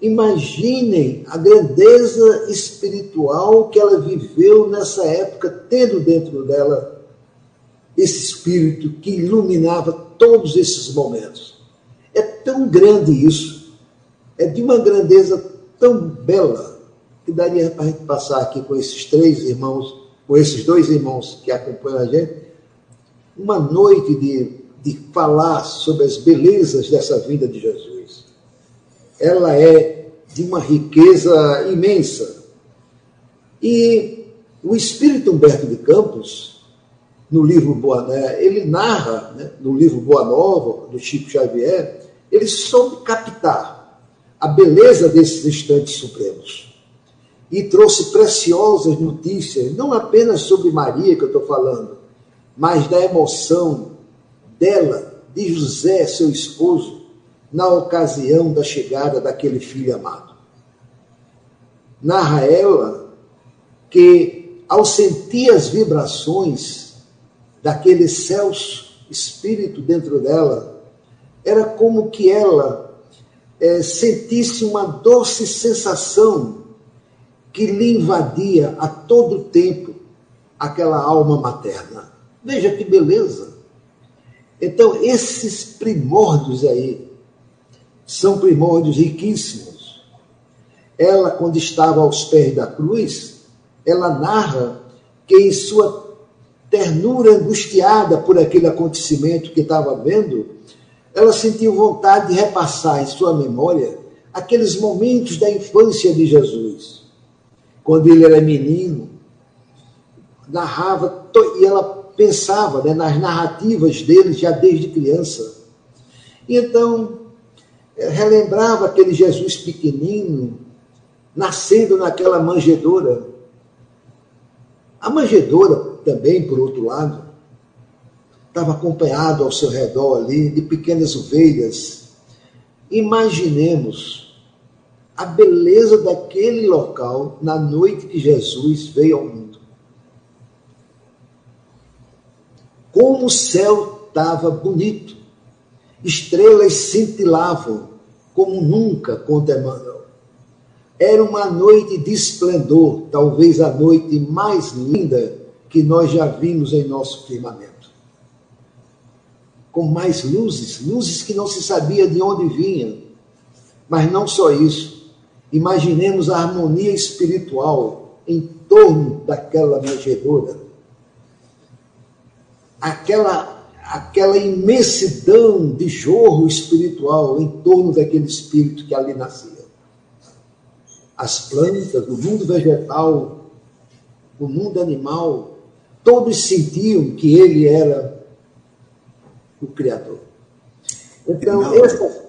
Imaginem a grandeza espiritual que ela viveu nessa época, tendo dentro dela esse espírito que iluminava todos esses momentos. É tão grande isso, é de uma grandeza tão bela, que daria para a gente passar aqui com esses três irmãos com esses dois irmãos que acompanham a gente, uma noite de, de falar sobre as belezas dessa vida de Jesus. Ela é de uma riqueza imensa. E o Espírito Humberto de Campos, no livro Boa né, ele narra, né, no livro Boa Nova, do Chico Xavier, ele soube captar a beleza desses instantes supremos e trouxe preciosas notícias, não apenas sobre Maria que eu estou falando, mas da emoção dela, de José, seu esposo, na ocasião da chegada daquele filho amado. Narra ela que, ao sentir as vibrações daquele Celso espírito dentro dela, era como que ela é, sentisse uma doce sensação que lhe invadia a todo tempo aquela alma materna. Veja que beleza! Então, esses primórdios aí são primórdios riquíssimos. Ela, quando estava aos pés da cruz, ela narra que em sua ternura angustiada por aquele acontecimento que estava vendo, ela sentiu vontade de repassar em sua memória aqueles momentos da infância de Jesus quando ele era menino, narrava, e ela pensava né, nas narrativas dele já desde criança. E então, eh, relembrava aquele Jesus pequenino, nascendo naquela manjedoura. A manjedoura também, por outro lado, estava acompanhado ao seu redor ali de pequenas ovelhas. Imaginemos a beleza daquele local na noite que Jesus veio ao mundo. Como o céu estava bonito Estrelas cintilavam como nunca, conta Emmanuel. Era uma noite de esplendor, talvez a noite mais linda que nós já vimos em nosso firmamento. Com mais luzes, luzes que não se sabia de onde vinham. Mas não só isso. Imaginemos a harmonia espiritual em torno daquela manjedoura. Aquela, aquela imensidão de jorro espiritual em torno daquele espírito que ali nascia. As plantas, o mundo vegetal, o mundo animal, todos sentiam que ele era o Criador. Então, Reinaldo, essa...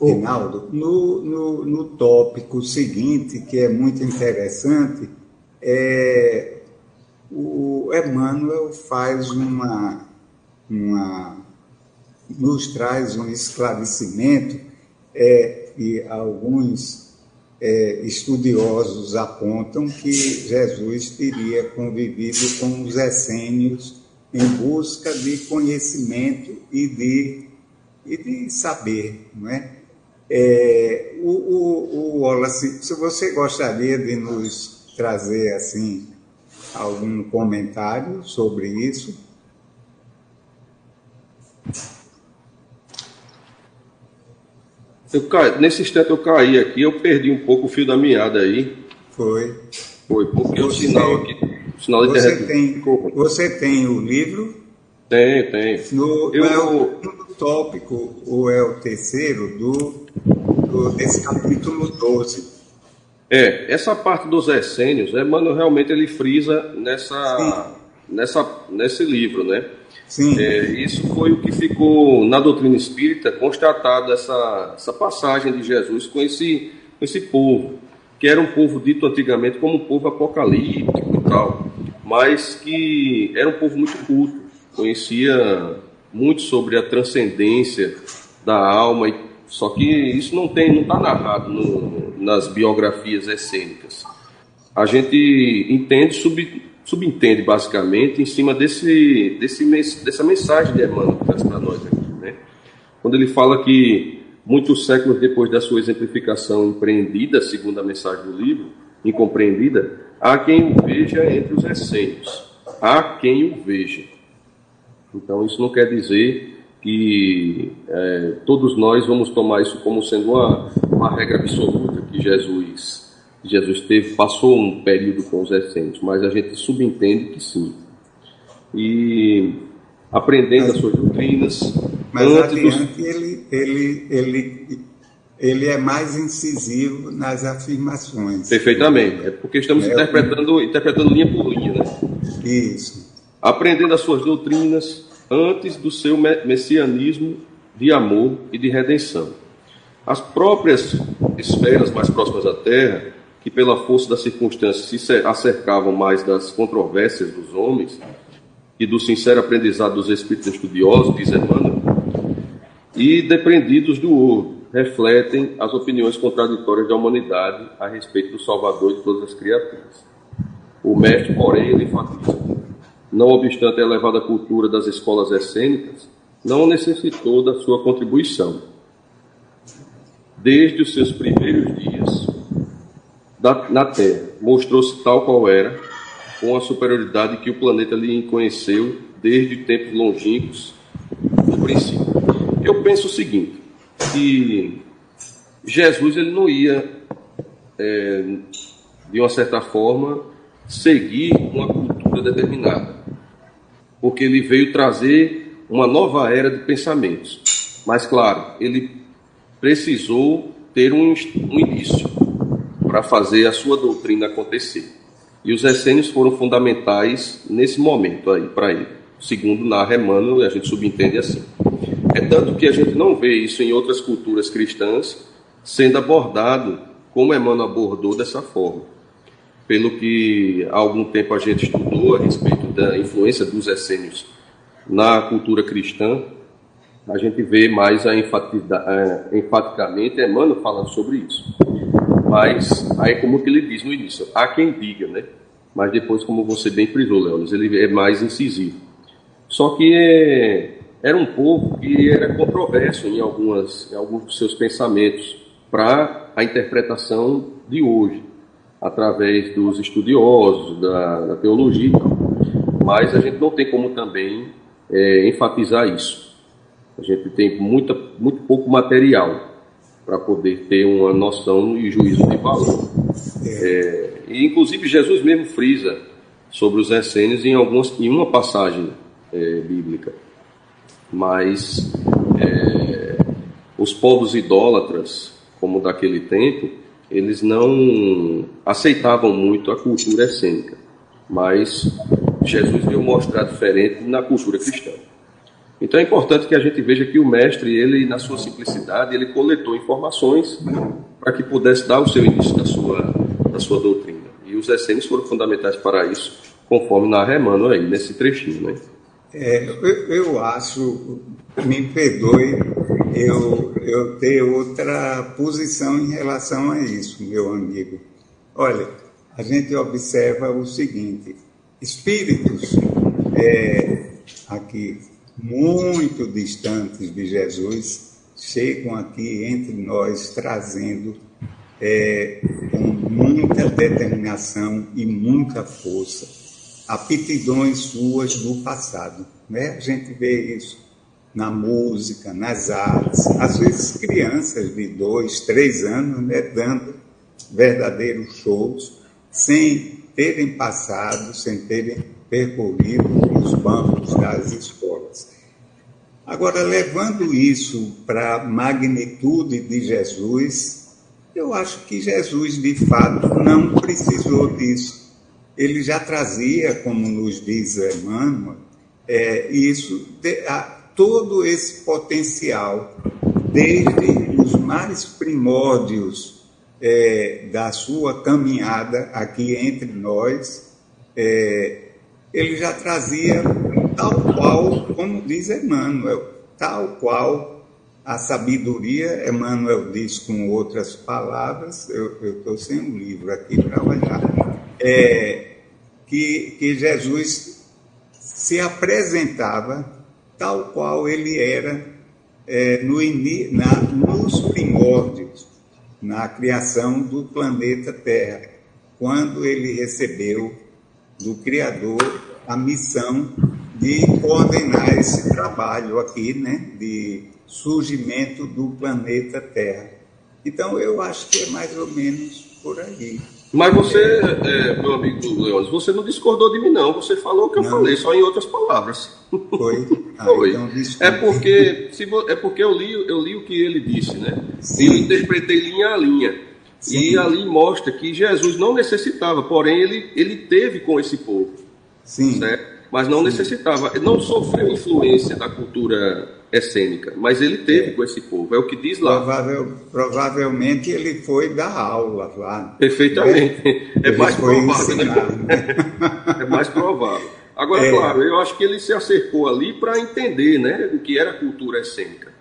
Reinaldo no, no, no tópico seguinte, que é muito interessante, é, o Emmanuel faz uma, uma nos traz um esclarecimento é, e alguns é, estudiosos apontam que Jesus teria convivido com os essênios em busca de conhecimento e de, e de saber, não é? é o, o, o Wallace, se você gostaria de nos trazer assim algum comentário sobre isso? Eu caí, nesse instante eu caí aqui, eu perdi um pouco o fio da meada aí. Foi. Foi, porque o sinal aqui. O sinal de você, tem, você tem o livro? Tem, tem. No, eu... É o tópico, ou é o terceiro, do, do, desse capítulo 12. É, essa parte dos essênios, Emmanuel realmente ele frisa nessa, nessa, nesse livro, né? Sim. É, isso foi o que ficou na doutrina espírita constatado, essa, essa passagem de Jesus com esse, com esse povo, que era um povo dito antigamente como um povo apocalíptico e tal, mas que era um povo muito culto, conhecia muito sobre a transcendência da alma só que isso não tem, não está narrado no, nas biografias essênicas. A gente entende, sub, subentende basicamente em cima desse, desse, dessa mensagem de Emmanuel que traz para nós aqui. Né? Quando ele fala que muitos séculos depois da sua exemplificação empreendida, segundo a mensagem do livro, incompreendida, há quem o veja entre os essênios. Há quem o veja. Então isso não quer dizer que é, todos nós vamos tomar isso como sendo uma, uma regra absoluta que Jesus Jesus teve passou um período com os essênios, mas a gente subentende que sim. E aprendendo mas, as suas doutrinas. Mas adiante dos... ele, ele, ele, ele é mais incisivo nas afirmações. Perfeitamente, é porque estamos é, interpretando, interpretando linha por linha, né? Isso. Aprendendo as suas doutrinas, antes do seu messianismo de amor e de redenção. As próprias esferas mais próximas à Terra, que pela força das circunstâncias se acercavam mais das controvérsias dos homens e do sincero aprendizado dos espíritos estudiosos, diz Emmanuel, e depreendidos do ouro, refletem as opiniões contraditórias da humanidade a respeito do Salvador de todas as criaturas. O mestre, porém, ele enfatiza não obstante a elevada cultura das escolas essênicas, não necessitou da sua contribuição. Desde os seus primeiros dias da, na Terra, mostrou-se tal qual era, com a superioridade que o planeta lhe conheceu desde tempos longínquos no princípio. Eu penso o seguinte, que Jesus ele não ia, é, de uma certa forma, seguir uma cultura determinada porque ele veio trazer uma nova era de pensamentos. Mas, claro, ele precisou ter um, um início para fazer a sua doutrina acontecer. E os essênios foram fundamentais nesse momento aí para ele. Segundo narra Emmanuel, a gente subentende assim. É tanto que a gente não vê isso em outras culturas cristãs sendo abordado como Emmanuel abordou dessa forma pelo que há algum tempo a gente estudou a respeito da influência dos essênios na cultura cristã, a gente vê mais a a, enfaticamente Emmanuel falando sobre isso. Mas aí como que ele diz no início, há quem diga, né? Mas depois, como você bem frisou, Leonis, ele é mais incisivo. Só que é, era um povo que era controverso em, algumas, em alguns dos seus pensamentos para a interpretação de hoje, através dos estudiosos, da, da teologia Mas a gente não tem como também é, enfatizar isso. A gente tem muita, muito pouco material para poder ter uma noção e juízo de valor. É, e inclusive Jesus mesmo frisa sobre os essênios em, algumas, em uma passagem é, bíblica. Mas é, os povos idólatras, como daquele tempo, eles não aceitavam muito a cultura essênica. Mas Jesus veio mostrar diferente na cultura cristã. Então é importante que a gente veja que o mestre, ele na sua simplicidade, ele coletou informações para que pudesse dar o seu início da sua, da sua doutrina. E os essênios foram fundamentais para isso, conforme narra Emmanuel aí, nesse trechinho. Né? É, eu, eu, acho, me perdoe eu, eu ter outra posição em relação a isso, meu amigo. Olha, a gente observa o seguinte: espíritos é, aqui muito distantes de Jesus chegam aqui entre nós trazendo é, com muita determinação e muita força aptidões suas do passado. Né? A gente vê isso na música, nas artes, às vezes crianças de dois, três anos né, dando verdadeiros shows sem terem passado, sem terem percorrido os bancos das escolas. Agora, levando isso para a magnitude de Jesus, eu acho que Jesus, de fato, não precisou disso. Ele já trazia, como nos diz Emmanuel, é, isso, de, a, todo esse potencial, desde os mais primórdios é, da sua caminhada aqui entre nós, é, ele já trazia tal qual, como diz Emmanuel, tal qual a sabedoria, Emmanuel diz com outras palavras, eu estou sem um livro aqui para olhar, é, que, que Jesus se apresentava tal qual ele era é, no, na, nos primórdios, na criação do planeta Terra, quando ele recebeu do Criador a missão de coordenar esse trabalho aqui, né, de surgimento do planeta Terra. Então, eu acho que é mais ou menos por aí. Mas você, é, meu amigo Leôncio, você não discordou de mim, não. Você falou o que eu não. falei, só em outras palavras. Foi? Ah, Foi. Então, é porque, se, é porque eu, li, eu li o que ele disse, né? Sim. E eu interpretei linha a linha. Sim. E ali mostra que Jesus não necessitava, porém ele, ele teve com esse povo. Sim. Certo? Mas não necessitava, não sofreu influência da cultura essênica, mas ele teve é. com esse povo, é o que diz lá. Provável, provavelmente ele foi dar aula lá. Perfeitamente. Né? É mais provável, né? é mais provável. Agora, é. claro, eu acho que ele se acercou ali para entender né, o que era cultura essênica.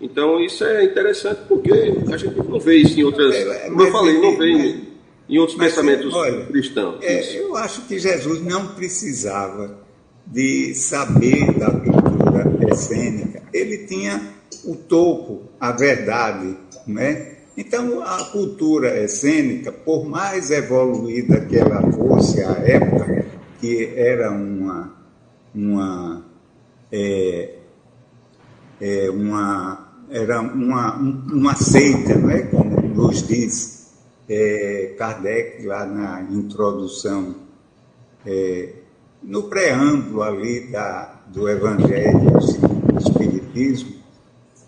Então isso é interessante porque a gente não vê isso em outras. É, como eu falei, não vê em, em outros mas, pensamentos olha, cristãos. É, eu acho que Jesus não precisava de saber da cultura essênica. Ele tinha o topo, a verdade, né? Então, a cultura essênica, por mais evoluída que ela fosse à época, que era uma, uma, é, é, uma era uma, uma seita, não é? como nos diz é, Kardec lá na introdução, é, no preâmbulo ali da, do Evangelho do Espiritismo,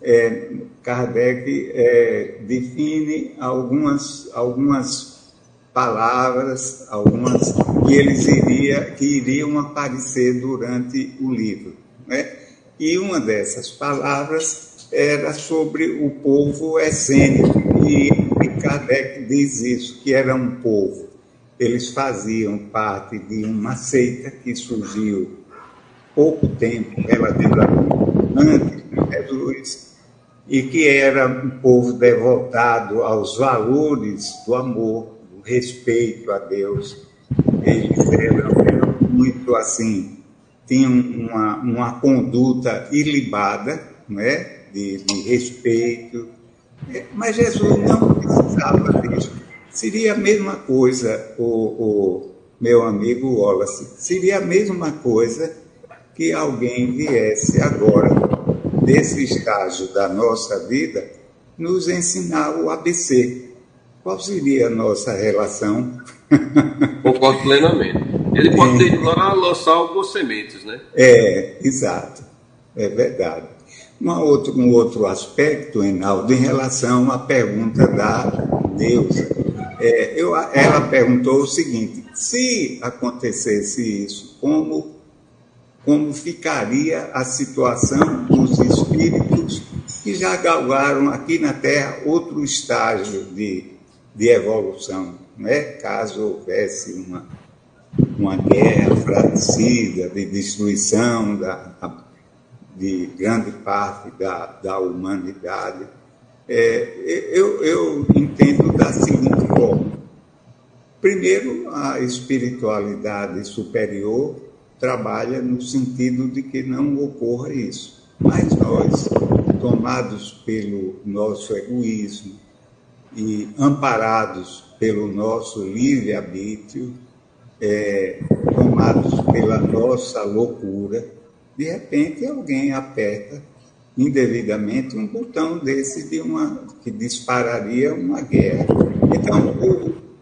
é, Kardec é, define algumas, algumas palavras, algumas que eles iria, que iriam aparecer durante o livro. Né? E uma dessas palavras era sobre o povo essênico, e, Kardec diz isso, que era um povo. Eles faziam parte de uma seita que surgiu pouco tempo, relativamente antes de Jesus, e que era um povo devotado aos valores do amor, do respeito a Deus. Eles eram, muito assim, tinham uma, uma conduta ilibada, não é? de, de respeito. Mas Jesus não precisava disso. Seria a mesma coisa, o, o meu amigo Wallace, seria a mesma coisa que alguém viesse agora, desse estágio da nossa vida, nos ensinar o ABC. Qual seria a nossa relação? Concordo plenamente. Ele pode ter ido lá lançar algumas sementes, né? É, exato. É verdade. Uma um outro aspecto, Enaldo, em relação à pergunta da Deusa. É, eu, ela perguntou o seguinte: se acontecesse isso, como, como ficaria a situação dos espíritos que já galgaram aqui na Terra outro estágio de, de evolução, né? caso houvesse uma, uma guerra fratricida, de destruição da, de grande parte da, da humanidade. É, eu, eu entendo da seguinte forma: primeiro, a espiritualidade superior trabalha no sentido de que não ocorra isso, mas nós, tomados pelo nosso egoísmo e amparados pelo nosso livre-arbítrio, é, tomados pela nossa loucura, de repente alguém aperta indevidamente um botão desse de uma que dispararia uma guerra. Então,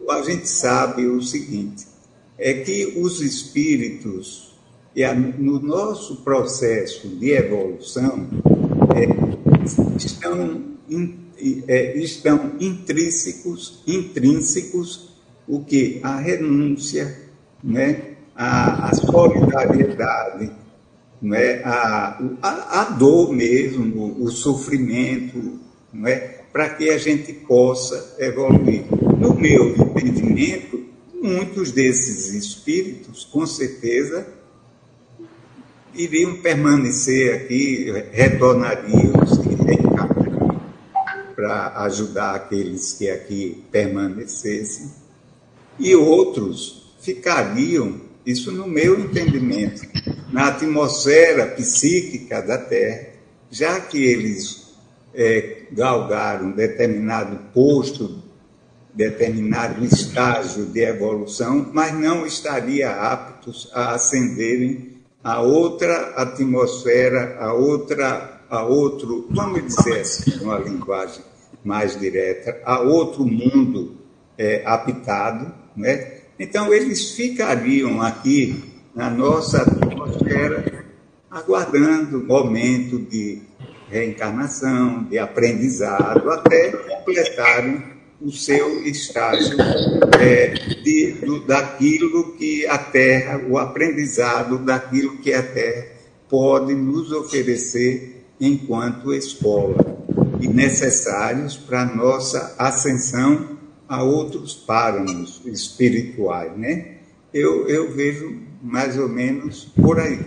a gente sabe o seguinte, é que os espíritos, no nosso processo de evolução, é, estão, é, estão intrínsecos, intrínsecos o que? A renúncia, né? a, a solidariedade, não é? a, a, a dor mesmo, o, sofrimento, não é? Para que a gente possa evoluir. No meu entendimento, muitos desses espíritos, com certeza, iriam permanecer aqui, retornariam se reencarnariam para ajudar aqueles que aqui permanecessem, e outros ficariam, isso no meu entendimento, na atmosfera psíquica da Terra, já que eles é, galgaram determinado posto, determinado estágio de evolução, mas não estariam aptos a ascenderem a outra atmosfera, a outra, a outro, vamos dizer assim, numa linguagem mais direta, a outro mundo é, habitado, né? Então eles ficariam aqui na nossa atmosfera, aguardando o momento de reencarnação, de aprendizado, até completarem o seu estágio é, de, do, daquilo que a Terra, o aprendizado daquilo que a Terra pode nos oferecer enquanto escola e necessários para nossa ascensão a outros páramos espirituais, né? Eu, eu vejo mais ou menos por aí.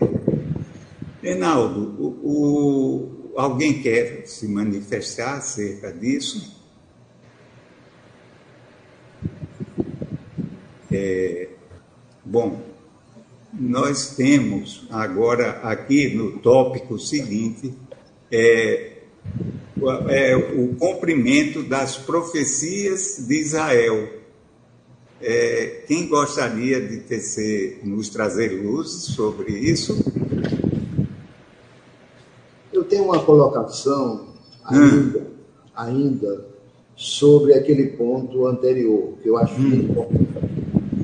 Reinaldo, o, o, alguém quer se manifestar acerca disso? É, bom, nós temos agora aqui no tópico seguinte é, é, o cumprimento das profecias de Israel é, quem gostaria de tecer, nos trazer luz sobre isso? Tenho uma colocação ainda, hum. ainda sobre aquele ponto anterior, que eu acho hum. importante.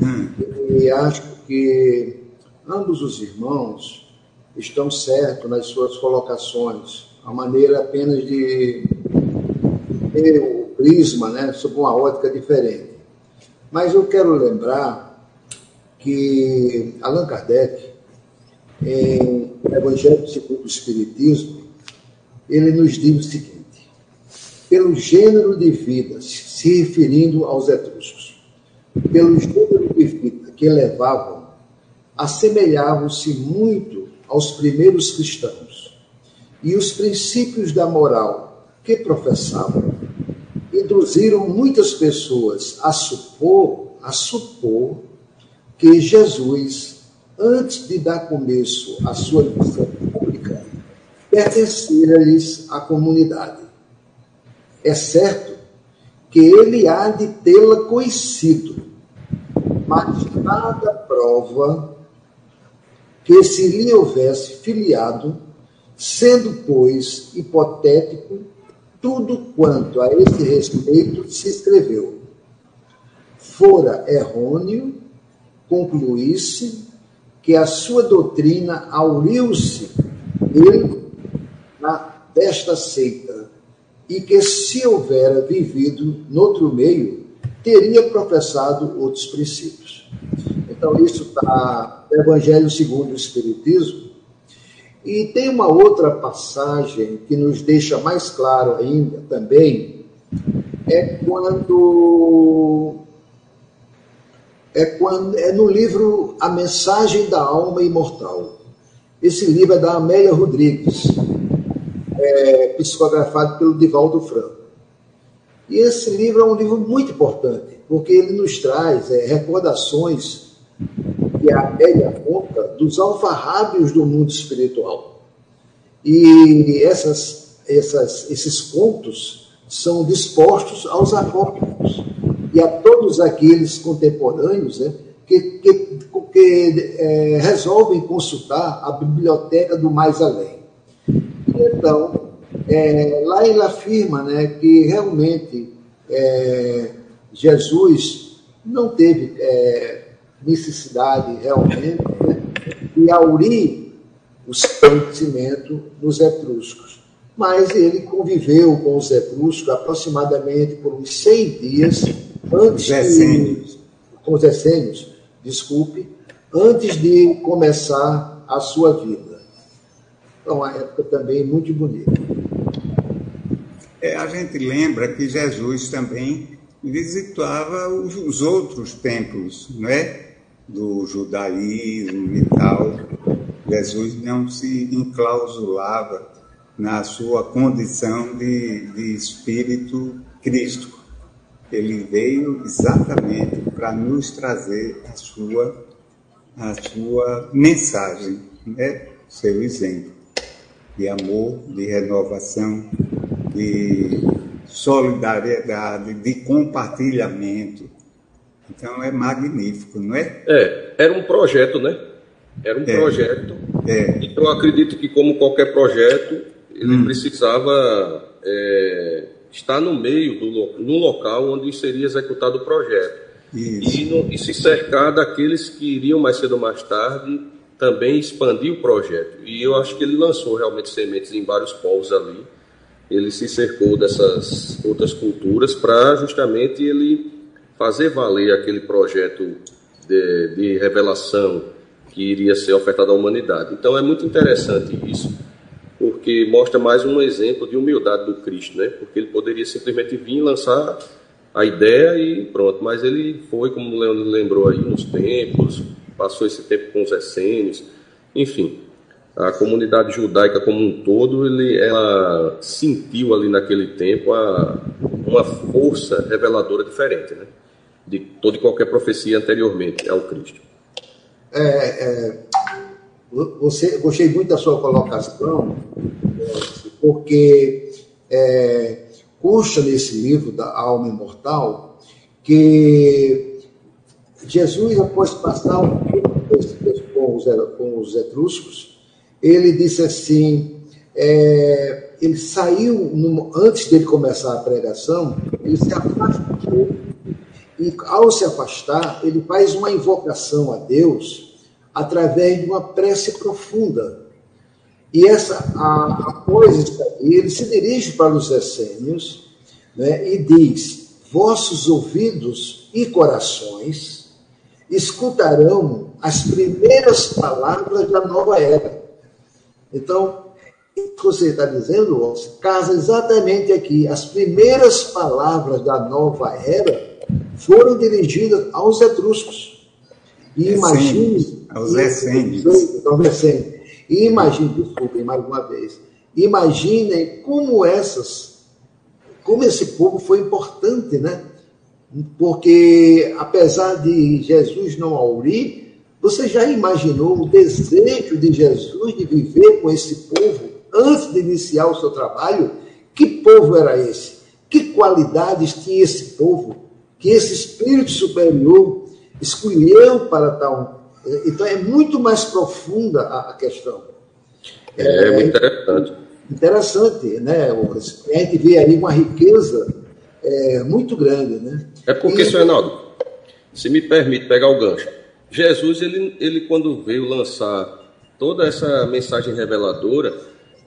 Hum. E acho que ambos os irmãos estão certos nas suas colocações, a maneira apenas de ter o prisma né, sob uma ótica diferente. Mas eu quero lembrar que Allan Kardec, em Evangelho segundo o Espiritismo, ele nos diz o seguinte: pelo gênero de vida, se referindo aos etruscos, pelo gênero de vida que levavam, assemelhavam-se muito aos primeiros cristãos, e os princípios da moral que professavam. Induziram muitas pessoas a supor, a supor que Jesus antes de dar começo à sua missão pertencera-lhes à comunidade. É certo que ele há de tê-la conhecido, mas nada prova que se lhe houvesse filiado, sendo, pois, hipotético tudo quanto a esse respeito se escreveu. Fora errôneo concluísse que a sua doutrina auriu-se ele desta seita e que se houvera vivido noutro meio, teria professado outros princípios. Então, isso está no Evangelho segundo o Espiritismo. E tem uma outra passagem que nos deixa mais claro ainda também, é quando é quando é no livro A Mensagem da Alma Imortal. Esse livro é da Amélia Rodrigues, é, psicografado pelo Divaldo Franco. E esse livro é um livro muito importante, porque ele nos traz é, recordações que a Amélia conta dos alfarrábios do mundo espiritual. E essas, essas, esses contos são dispostos aos apócrifos e a todos aqueles contemporâneos né, que, que, que é, resolvem consultar a biblioteca do mais além. Então, é, lá ele afirma né, que realmente é, Jesus não teve é, necessidade realmente né, de aurir o conhecimento dos etruscos. Mas ele conviveu com os etruscos aproximadamente por uns 100 dias antes de, com os essênios, desculpe, antes de começar a sua vida. Então, uma época também muito bonita. É, a gente lembra que Jesus também visitava os, os outros templos, não é? Do judaísmo e tal. Jesus não se enclausulava na sua condição de, de espírito crístico ele veio exatamente para nos trazer a sua, a sua mensagem, né? seu exemplo de amor, de renovação, de solidariedade, de compartilhamento. Então é magnífico, não é? É, era um projeto, né? Era um é, projeto. É. Então eu acredito que, como qualquer projeto, ele hum. precisava é, está no meio, do, no local onde seria executado o projeto. E, no, e, se cercar daqueles que iriam mais cedo ou mais tarde também expandir o projeto. E eu acho que ele lançou realmente sementes em vários povos ali. Ele se cercou dessas outras culturas para justamente ele fazer valer aquele projeto de, de revelação que iria ser ofertado à humanidade. Então é muito interessante isso porque mostra mais um exemplo de humildade do Cristo, né? Porque ele poderia simplesmente vir lançar a ideia e pronto, mas ele foi, como o Leandro lembrou aí, nos tempos, passou esse tempo com os essênios, enfim, a comunidade judaica como um todo, ele, ela sentiu ali naquele tempo a, uma força reveladora diferente, né? De toda e qualquer profecia anteriormente ao Cristo. É, é, você, gostei muito da sua colocação, porque é, consta nesse livro da Alma Imortal que Jesus, após passar um com os, com os etruscos, ele disse assim, é, ele saiu, no, antes dele começar a pregação, ele se afastou, e ao se afastar, ele faz uma invocação a Deus, através de uma prece profunda. E essa, a, após isso aí, ele se dirige para os essênios né, e diz: Vossos ouvidos e corações escutarão as primeiras palavras da nova era. Então, o que você está dizendo, casa exatamente aqui. As primeiras palavras da nova era foram dirigidas aos etruscos. E imagine. Aos essênios. Aos essênios. E imagine, desculpem mais uma vez, imaginem como essas, como esse povo foi importante, né? Porque apesar de Jesus não aurir, Você já imaginou o desejo de Jesus de viver com esse povo antes de iniciar o seu trabalho? Que povo era esse? Que qualidades tinha esse povo? Que esse espírito superior escolheu para tal. Então é muito mais profunda a, questão. É, é muito interessante. Interessante, né? A gente vê aí uma riqueza é, muito grande, né? É porque, e... senhor Reinaldo, se me permite pegar o gancho, Jesus, ele, ele quando veio lançar toda essa mensagem reveladora,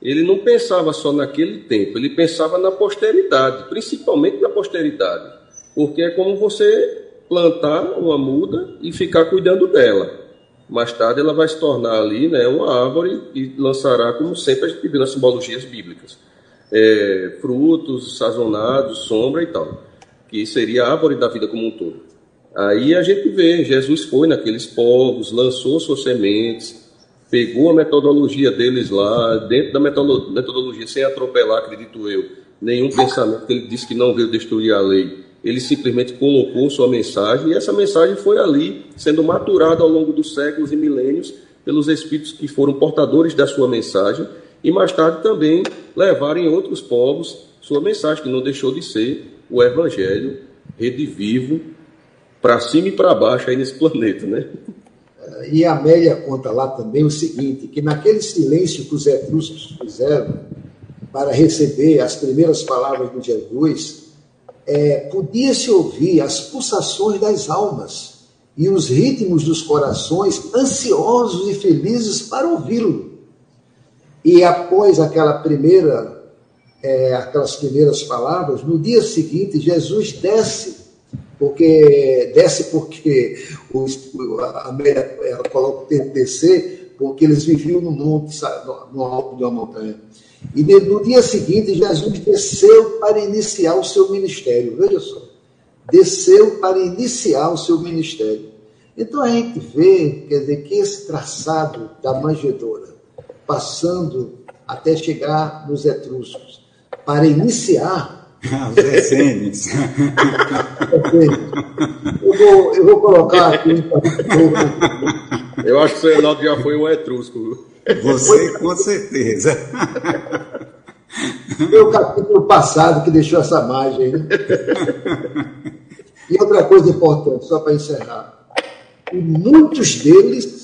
ele não pensava só naquele tempo, ele pensava na posteridade, principalmente na posteridade, porque é como você plantar uma muda e ficar cuidando dela. Mais tarde ela vai se tornar ali né, uma árvore e lançará, como sempre a gente viu nas simbologias bíblicas, é, frutos sazonados, sombra e tal, que seria a árvore da vida como um todo. Aí a gente vê, Jesus foi naqueles povos, lançou suas sementes, pegou a metodologia deles lá, dentro da metodologia, sem atropelar, acredito eu, nenhum pensamento que ele disse que não veio destruir a lei. Ele simplesmente colocou sua mensagem e essa mensagem foi ali sendo maturada ao longo dos séculos e milênios pelos espíritos que foram portadores da sua mensagem e mais tarde também levaram em outros povos sua mensagem, que não deixou de ser o Evangelho redivivo para cima e para baixo aí nesse planeta, né? E a Amélia conta lá também o seguinte, que naquele silêncio que os etruscos fizeram para receber as primeiras palavras de Jesus, é, podia-se ouvir as pulsações das almas e os ritmos dos corações ansiosos e felizes para ouvi-lo. E após aquela primeira, é, aquelas primeiras palavras, no dia seguinte, Jesus desce porque desce porque a Amélia ela coloca o termo descer, porque eles viviam no monte, no alto de uma montanha. E no dia seguinte, Jesus desceu para iniciar o seu ministério. Veja só. Desceu para iniciar o seu ministério. Então a gente vê, quer dizer, que esse traçado da manjedoura, passando até chegar nos etruscos, para iniciar os essênios. eu, vou, eu vou colocar aqui. Eu acho que o Reinaldo já foi um etrusco. Você, com certeza. Foi o capítulo passado que deixou essa margem. Né? E outra coisa importante, só para encerrar. E muitos deles,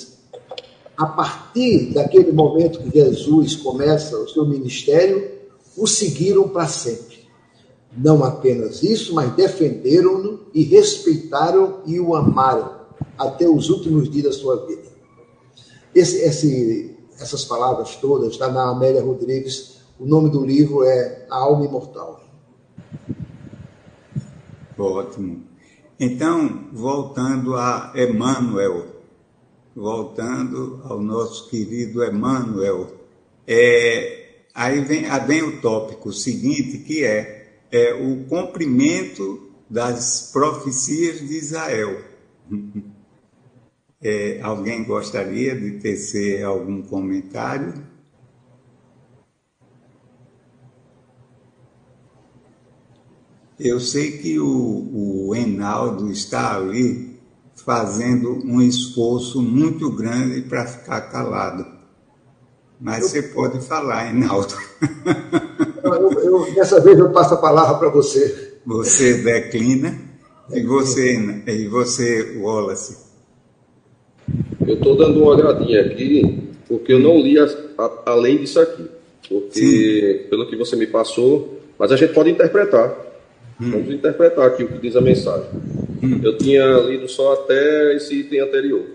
a partir daquele momento que Jesus começa o seu ministério, o seguiram para sempre. Não apenas isso, mas defenderam-no e respeitaram e o amaram até os últimos dias da sua vida. Esse, esse, essas palavras todas está na Amélia Rodrigues. O nome do livro é A Alma Imortal. Ótimo. Então, voltando a Emmanuel, voltando ao nosso querido Emmanuel, é, aí vem, vem o tópico seguinte, que é é o cumprimento das profecias de Israel. É, alguém gostaria de tecer algum comentário? Eu sei que o, o Enaldo está ali fazendo um esforço muito grande para ficar calado. Mas eu... você pode falar, Enaldo. eu, eu, dessa vez eu passo a palavra para você. Você declina e você, e você Wallace. Eu estou dando uma olhadinha aqui, porque eu não li a, a, além disso aqui. Porque, Sim. pelo que você me passou, mas a gente pode interpretar. Hum. Vamos interpretar aqui o que diz a mensagem. Hum. Eu tinha lido só até esse item anterior.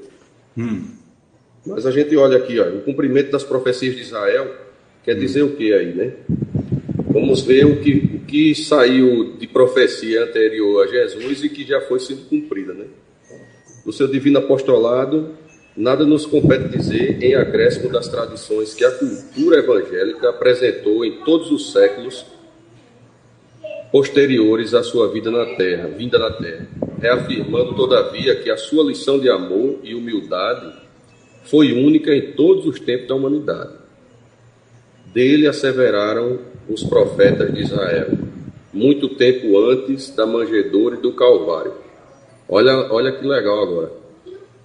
Hum. Mas a gente olha aqui, ó, o cumprimento das profecias de Israel quer hum. dizer o que aí, né? Vamos ver o que, o que saiu de profecia anterior a Jesus e que já foi sendo cumprida. Né? No seu divino apostolado, nada nos compete dizer em acréscimo das tradições que a cultura evangélica apresentou em todos os séculos posteriores à sua vida na terra, vinda na terra, reafirmando todavia que a sua lição de amor e humildade foi única em todos os tempos da humanidade. Dele asseveraram os profetas de Israel, muito tempo antes da manjedoura e do Calvário. Olha, olha que legal agora.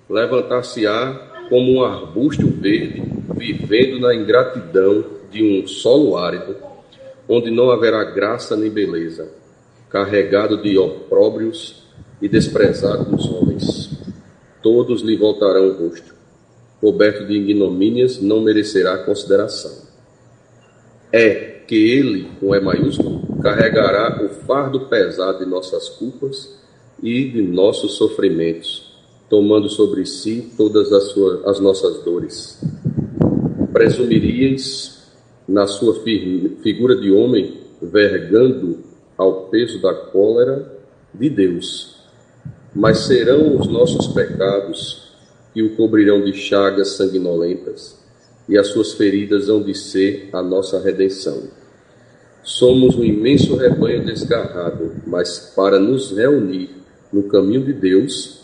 levantar-se-á como um arbusto verde, vivendo na ingratidão de um solo árido, onde não haverá graça nem beleza, carregado de opróbrios e desprezado dos homens. Todos lhe voltarão o rosto. Coberto de ignomínias, não merecerá consideração. É que ele, com E maiúsculo, carregará o fardo pesado de nossas culpas e de nossos sofrimentos, tomando sobre si todas as, suas, as nossas dores. Presumiríeis, na sua figura de homem, vergando ao peso da cólera de Deus. Mas serão os nossos pecados que o cobrirão de chagas sanguinolentas, e as suas feridas hão de ser a nossa redenção. Somos um imenso rebanho desgarrado, mas para nos reunir no caminho de Deus,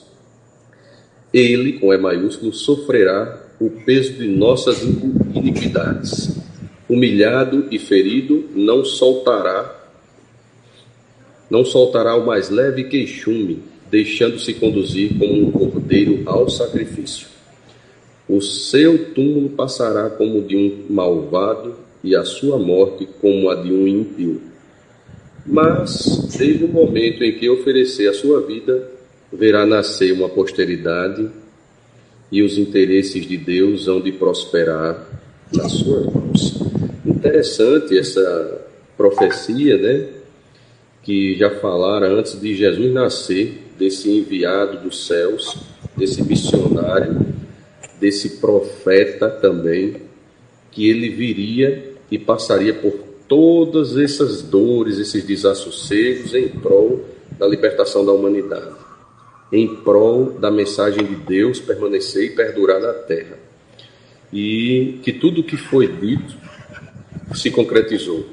ele, com E maiúsculo, sofrerá o peso de nossas iniquidades. Humilhado e ferido, não soltará não soltará o mais leve queixume, deixando-se conduzir como um cordeiro ao sacrifício. O seu túmulo passará como de um malvado e a sua morte como a de um ímpio. Mas, desde o momento em que oferecer a sua vida, verá nascer uma posteridade e os interesses de Deus hão de prosperar nas suas mãos. Interessante essa profecia, né? que já falaram antes de Jesus nascer, desse enviado dos céus, desse missionário, desse profeta também, que ele viria e passaria por todas essas dores, esses desassossegos em prol da libertação da humanidade, em prol da mensagem de Deus permanecer e perdurar na terra. E que tudo o que foi dito se concretizou.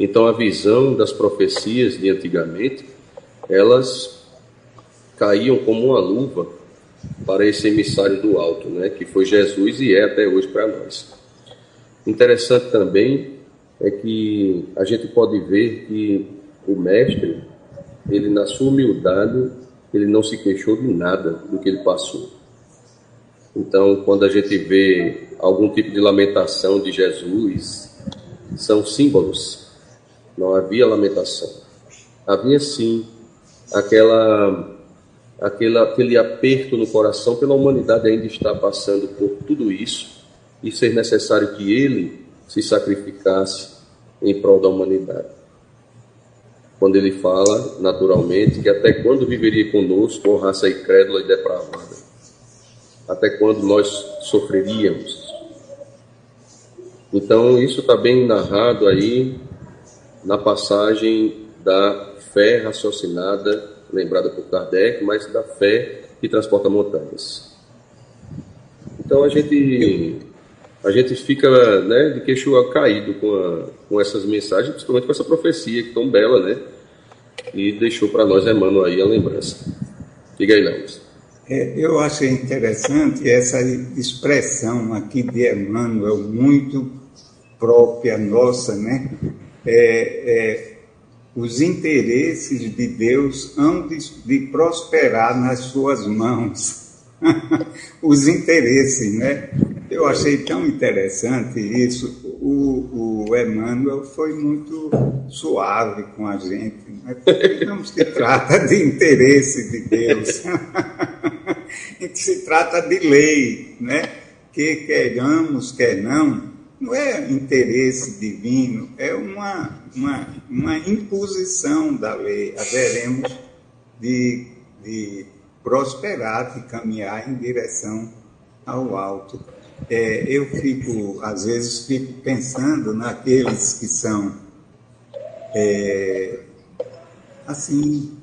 Então a visão das profecias de antigamente, elas caíam como uma luva para esse emissário do alto, né, que foi Jesus e é até hoje para nós. Interessante também é que a gente pode ver que o mestre, ele na sua humildade, ele não se queixou de nada do que ele passou. Então, quando a gente vê algum tipo de lamentação de Jesus, são símbolos não havia lamentação. Havia sim aquela, aquela, aquele aperto no coração pela humanidade ainda estar passando por tudo isso e ser necessário que ele se sacrificasse em prol da humanidade. Quando ele fala, naturalmente, que até quando viveria conosco com raça incrédula e depravada? Até quando nós sofreríamos? Então, isso está bem narrado aí na passagem da fé raciocinada, lembrada por Kardec, mas da fé que transporta montanhas. Então a gente a gente fica né, de queixo caído com, a, com essas mensagens, principalmente com essa profecia que tão bela, né? E deixou para nós Emmanuel aí a lembrança. Diga aí, Léo. É, eu achei interessante essa expressão aqui de Emmanuel, muito própria nossa, né? é, é, os interesses de Deus hão de, de prosperar nas suas mãos. os interesses, né? Eu achei tão interessante isso. O, o Emmanuel foi muito suave com a gente, né? não se trata de interesse de Deus, se trata de lei, né? Que queramos, quer não, não é interesse divino, é uma, uma, uma imposição da lei. Haveremos de, de prosperar, de caminhar em direção ao alto. É, eu fico, às vezes, fico pensando naqueles que são, é, assim,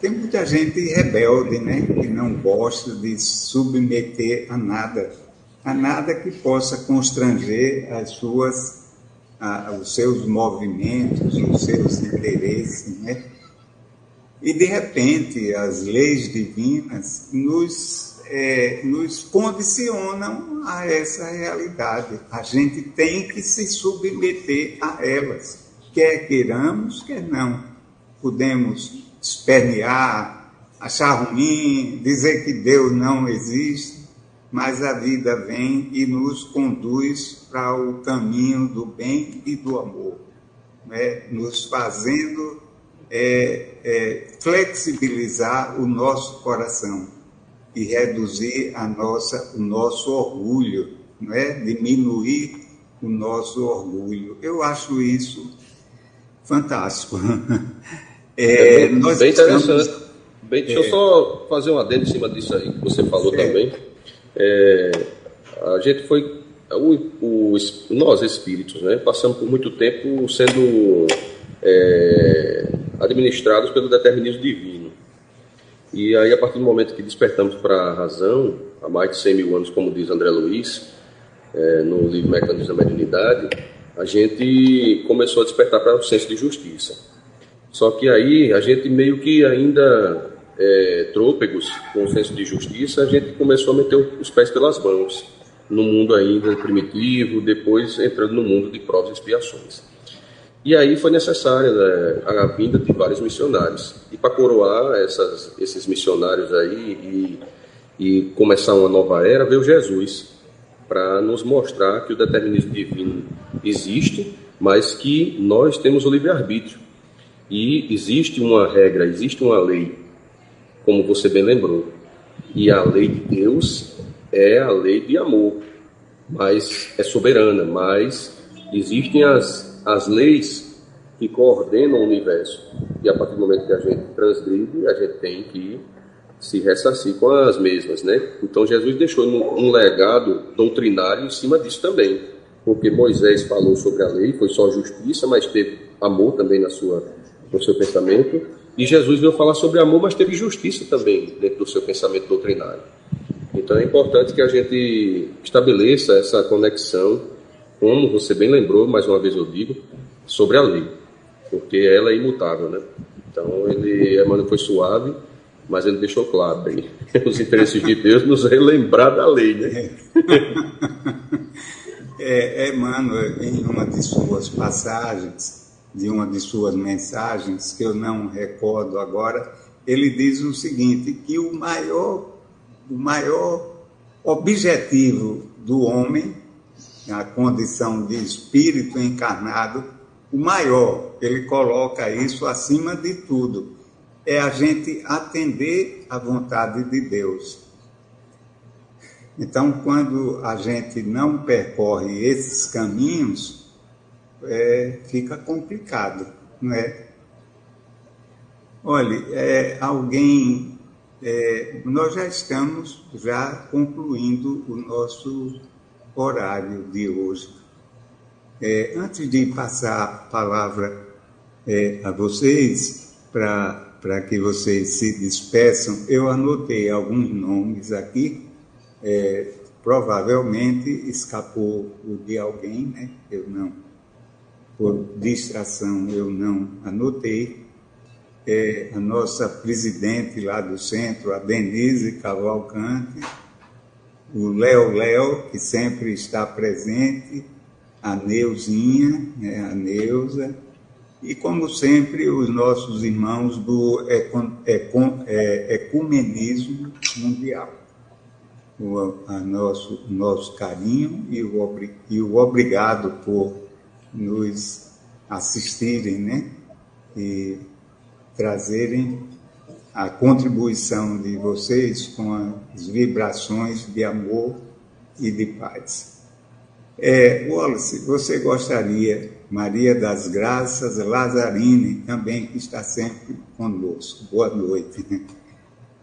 tem muita gente rebelde, né, que não gosta de submeter a nada a nada que possa constranger as suas, a, os seus movimentos, os seus interesses, né? E de repente as leis divinas nos, é, nos condicionam a essa realidade. A gente tem que se submeter a elas, quer queiramos, quer não. Podemos espernear, achar ruim, dizer que Deus não existe, mas a vida vem e nos conduz para o caminho do bem e do amor, né? nos fazendo é, é, flexibilizar o nosso coração e reduzir a nossa, o nosso orgulho, não é? diminuir o nosso orgulho. Eu acho isso fantástico. É, é bem, bem interessante. Bem, deixa é, eu só fazer um adendo em cima disso aí que você falou também. É, a gente foi, o, o, nós espíritos, né, passamos por muito tempo sendo é, administrados pelo determinismo divino. E aí, a partir do momento que despertamos para a razão, há mais de 100 mil anos, como diz André Luiz, é, no livro Mecanismo da Mediunidade, a gente começou a despertar para o senso de justiça. Só que aí a gente meio que ainda é, trôpegos com o senso de justiça, a gente começou a meter os pés pelas mãos no mundo ainda primitivo, depois entrando no mundo de provas e expiações. E aí foi necessária né, a vinda de vários missionários. E para coroar essas, esses missionários aí e, e começar uma nova era, veio Jesus para nos mostrar que o determinismo divino existe, mas que nós temos o livre-arbítrio. E existe uma regra, existe uma lei, como você bem lembrou. E a lei de Deus é a lei de amor, mas é soberana, mas existem as, as leis que coordenam o universo. E a partir do momento que a gente transgride, a gente tem que se ressarcir com as mesmas, né? Então Jesus deixou um legado doutrinário em cima disso também, porque Moisés falou sobre a lei, foi só justiça, mas teve amor também na sua, no seu pensamento, e Jesus veio falar sobre amor, mas teve justiça também dentro do seu pensamento doutrinário. Então é importante que a gente estabeleça essa conexão, como você bem lembrou, mais uma vez eu digo, sobre a lei, porque ela é imutável, né? Então ele, Emmanuel foi suave, mas ele deixou claro aí os interesses de Deus nos relembrar da lei, né? É, Emmanuel, em uma de suas passagens, de uma de suas mensagens, que eu não recordo agora, ele diz o seguinte, que o maior, o maior objetivo do homem, a condição de espírito encarnado, o maior, ele coloca isso acima de tudo, é a gente atender à vontade de Deus. Então, quando a gente não percorre esses caminhos, é, fica complicado, não é? Olha, é, alguém, é, nós já estamos já concluindo o nosso horário de hoje. É, antes de passar a palavra é, a vocês, para para que vocês se despeçam, eu anotei alguns nomes aqui. É, provavelmente escapou o de alguém, né? Eu não, por distração, eu não anotei. É, a nossa presidente lá do centro, a Denise Cavalcante, o Léo Léo, que sempre está presente, a Neuzinha, né, a Neuza, e, como sempre, os nossos irmãos do é, ecumenismo mundial. O nosso, nosso carinho e o, e o obrigado por nos assistirem, né? E trazerem a contribuição de vocês com as vibrações de amor e de paz. É, Wallace, você gostaria Maria das Graças Lazzarini, também que está sempre conosco. Boa noite.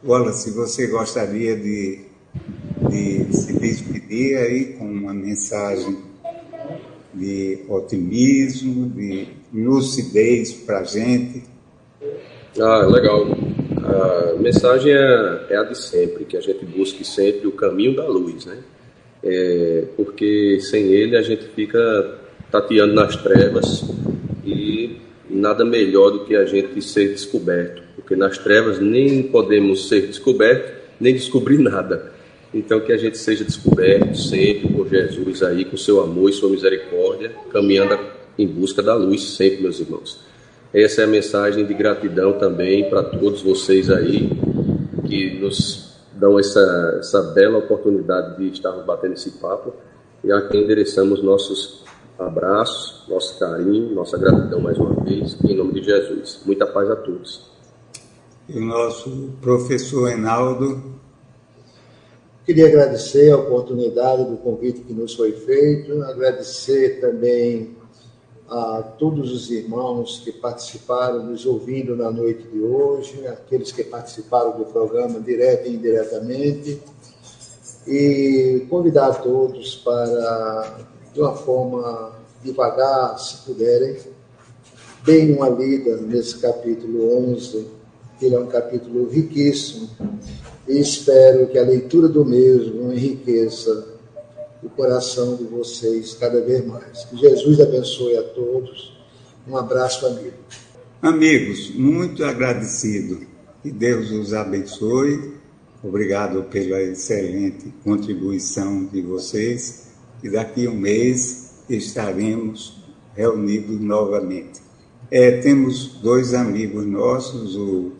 Wallace, você gostaria de, de se despedir aí com uma mensagem de otimismo, de lucidez para a gente? Ah, legal. A mensagem é, é, a de sempre, que a gente busque sempre o caminho da luz, né? É, porque sem ele a gente fica tateando nas trevas e nada melhor do que a gente ser descoberto, porque nas trevas nem podemos ser descobertos, nem descobrir nada. Então que a gente seja descoberto sempre por Jesus aí, com seu amor e sua misericórdia, caminhando em busca da luz sempre, meus irmãos. Essa é a mensagem de gratidão também para todos vocês aí que nos dão essa, essa bela oportunidade de estarmos batendo esse papo e a quem endereçamos nossos abraços, nosso carinho, nossa gratidão mais uma vez, em nome de Jesus. Muita paz a todos. E o nosso professor Reinaldo. Queria agradecer a oportunidade do convite que nos foi feito, agradecer também a todos os irmãos que participaram, nos ouvindo na noite de hoje, aqueles que participaram do programa direto e indiretamente, e convidar a todos para, de uma forma devagar, se puderem, deem uma lida nesse capítulo 11, que ele é um capítulo riquíssimo, e espero que a leitura do mesmo enriqueça o coração de vocês cada vez mais. Que Jesus abençoe a todos. Um abraço, amigo. Amigos, muito agradecido. Que Deus os abençoe. Obrigado pela excelente contribuição de vocês. E daqui a um mês estaremos reunidos novamente. É, temos dois amigos nossos, o,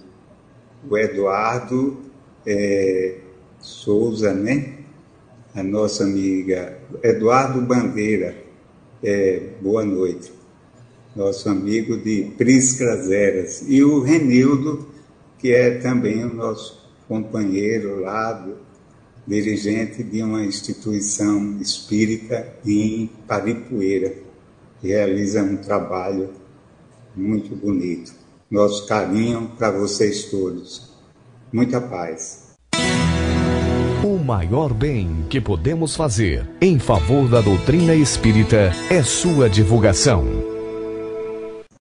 o Eduardo é, Souza, né? a nossa amiga Eduardo Bandeira, é, boa noite, nosso amigo de Priscras Eras, e o Renildo, que é também o nosso companheiro lá, dirigente de uma instituição espírita em Paripueira, que realiza um trabalho muito bonito. Nosso carinho para vocês todos. Muita paz. O maior bem que podemos fazer em favor da doutrina espírita é sua divulgação.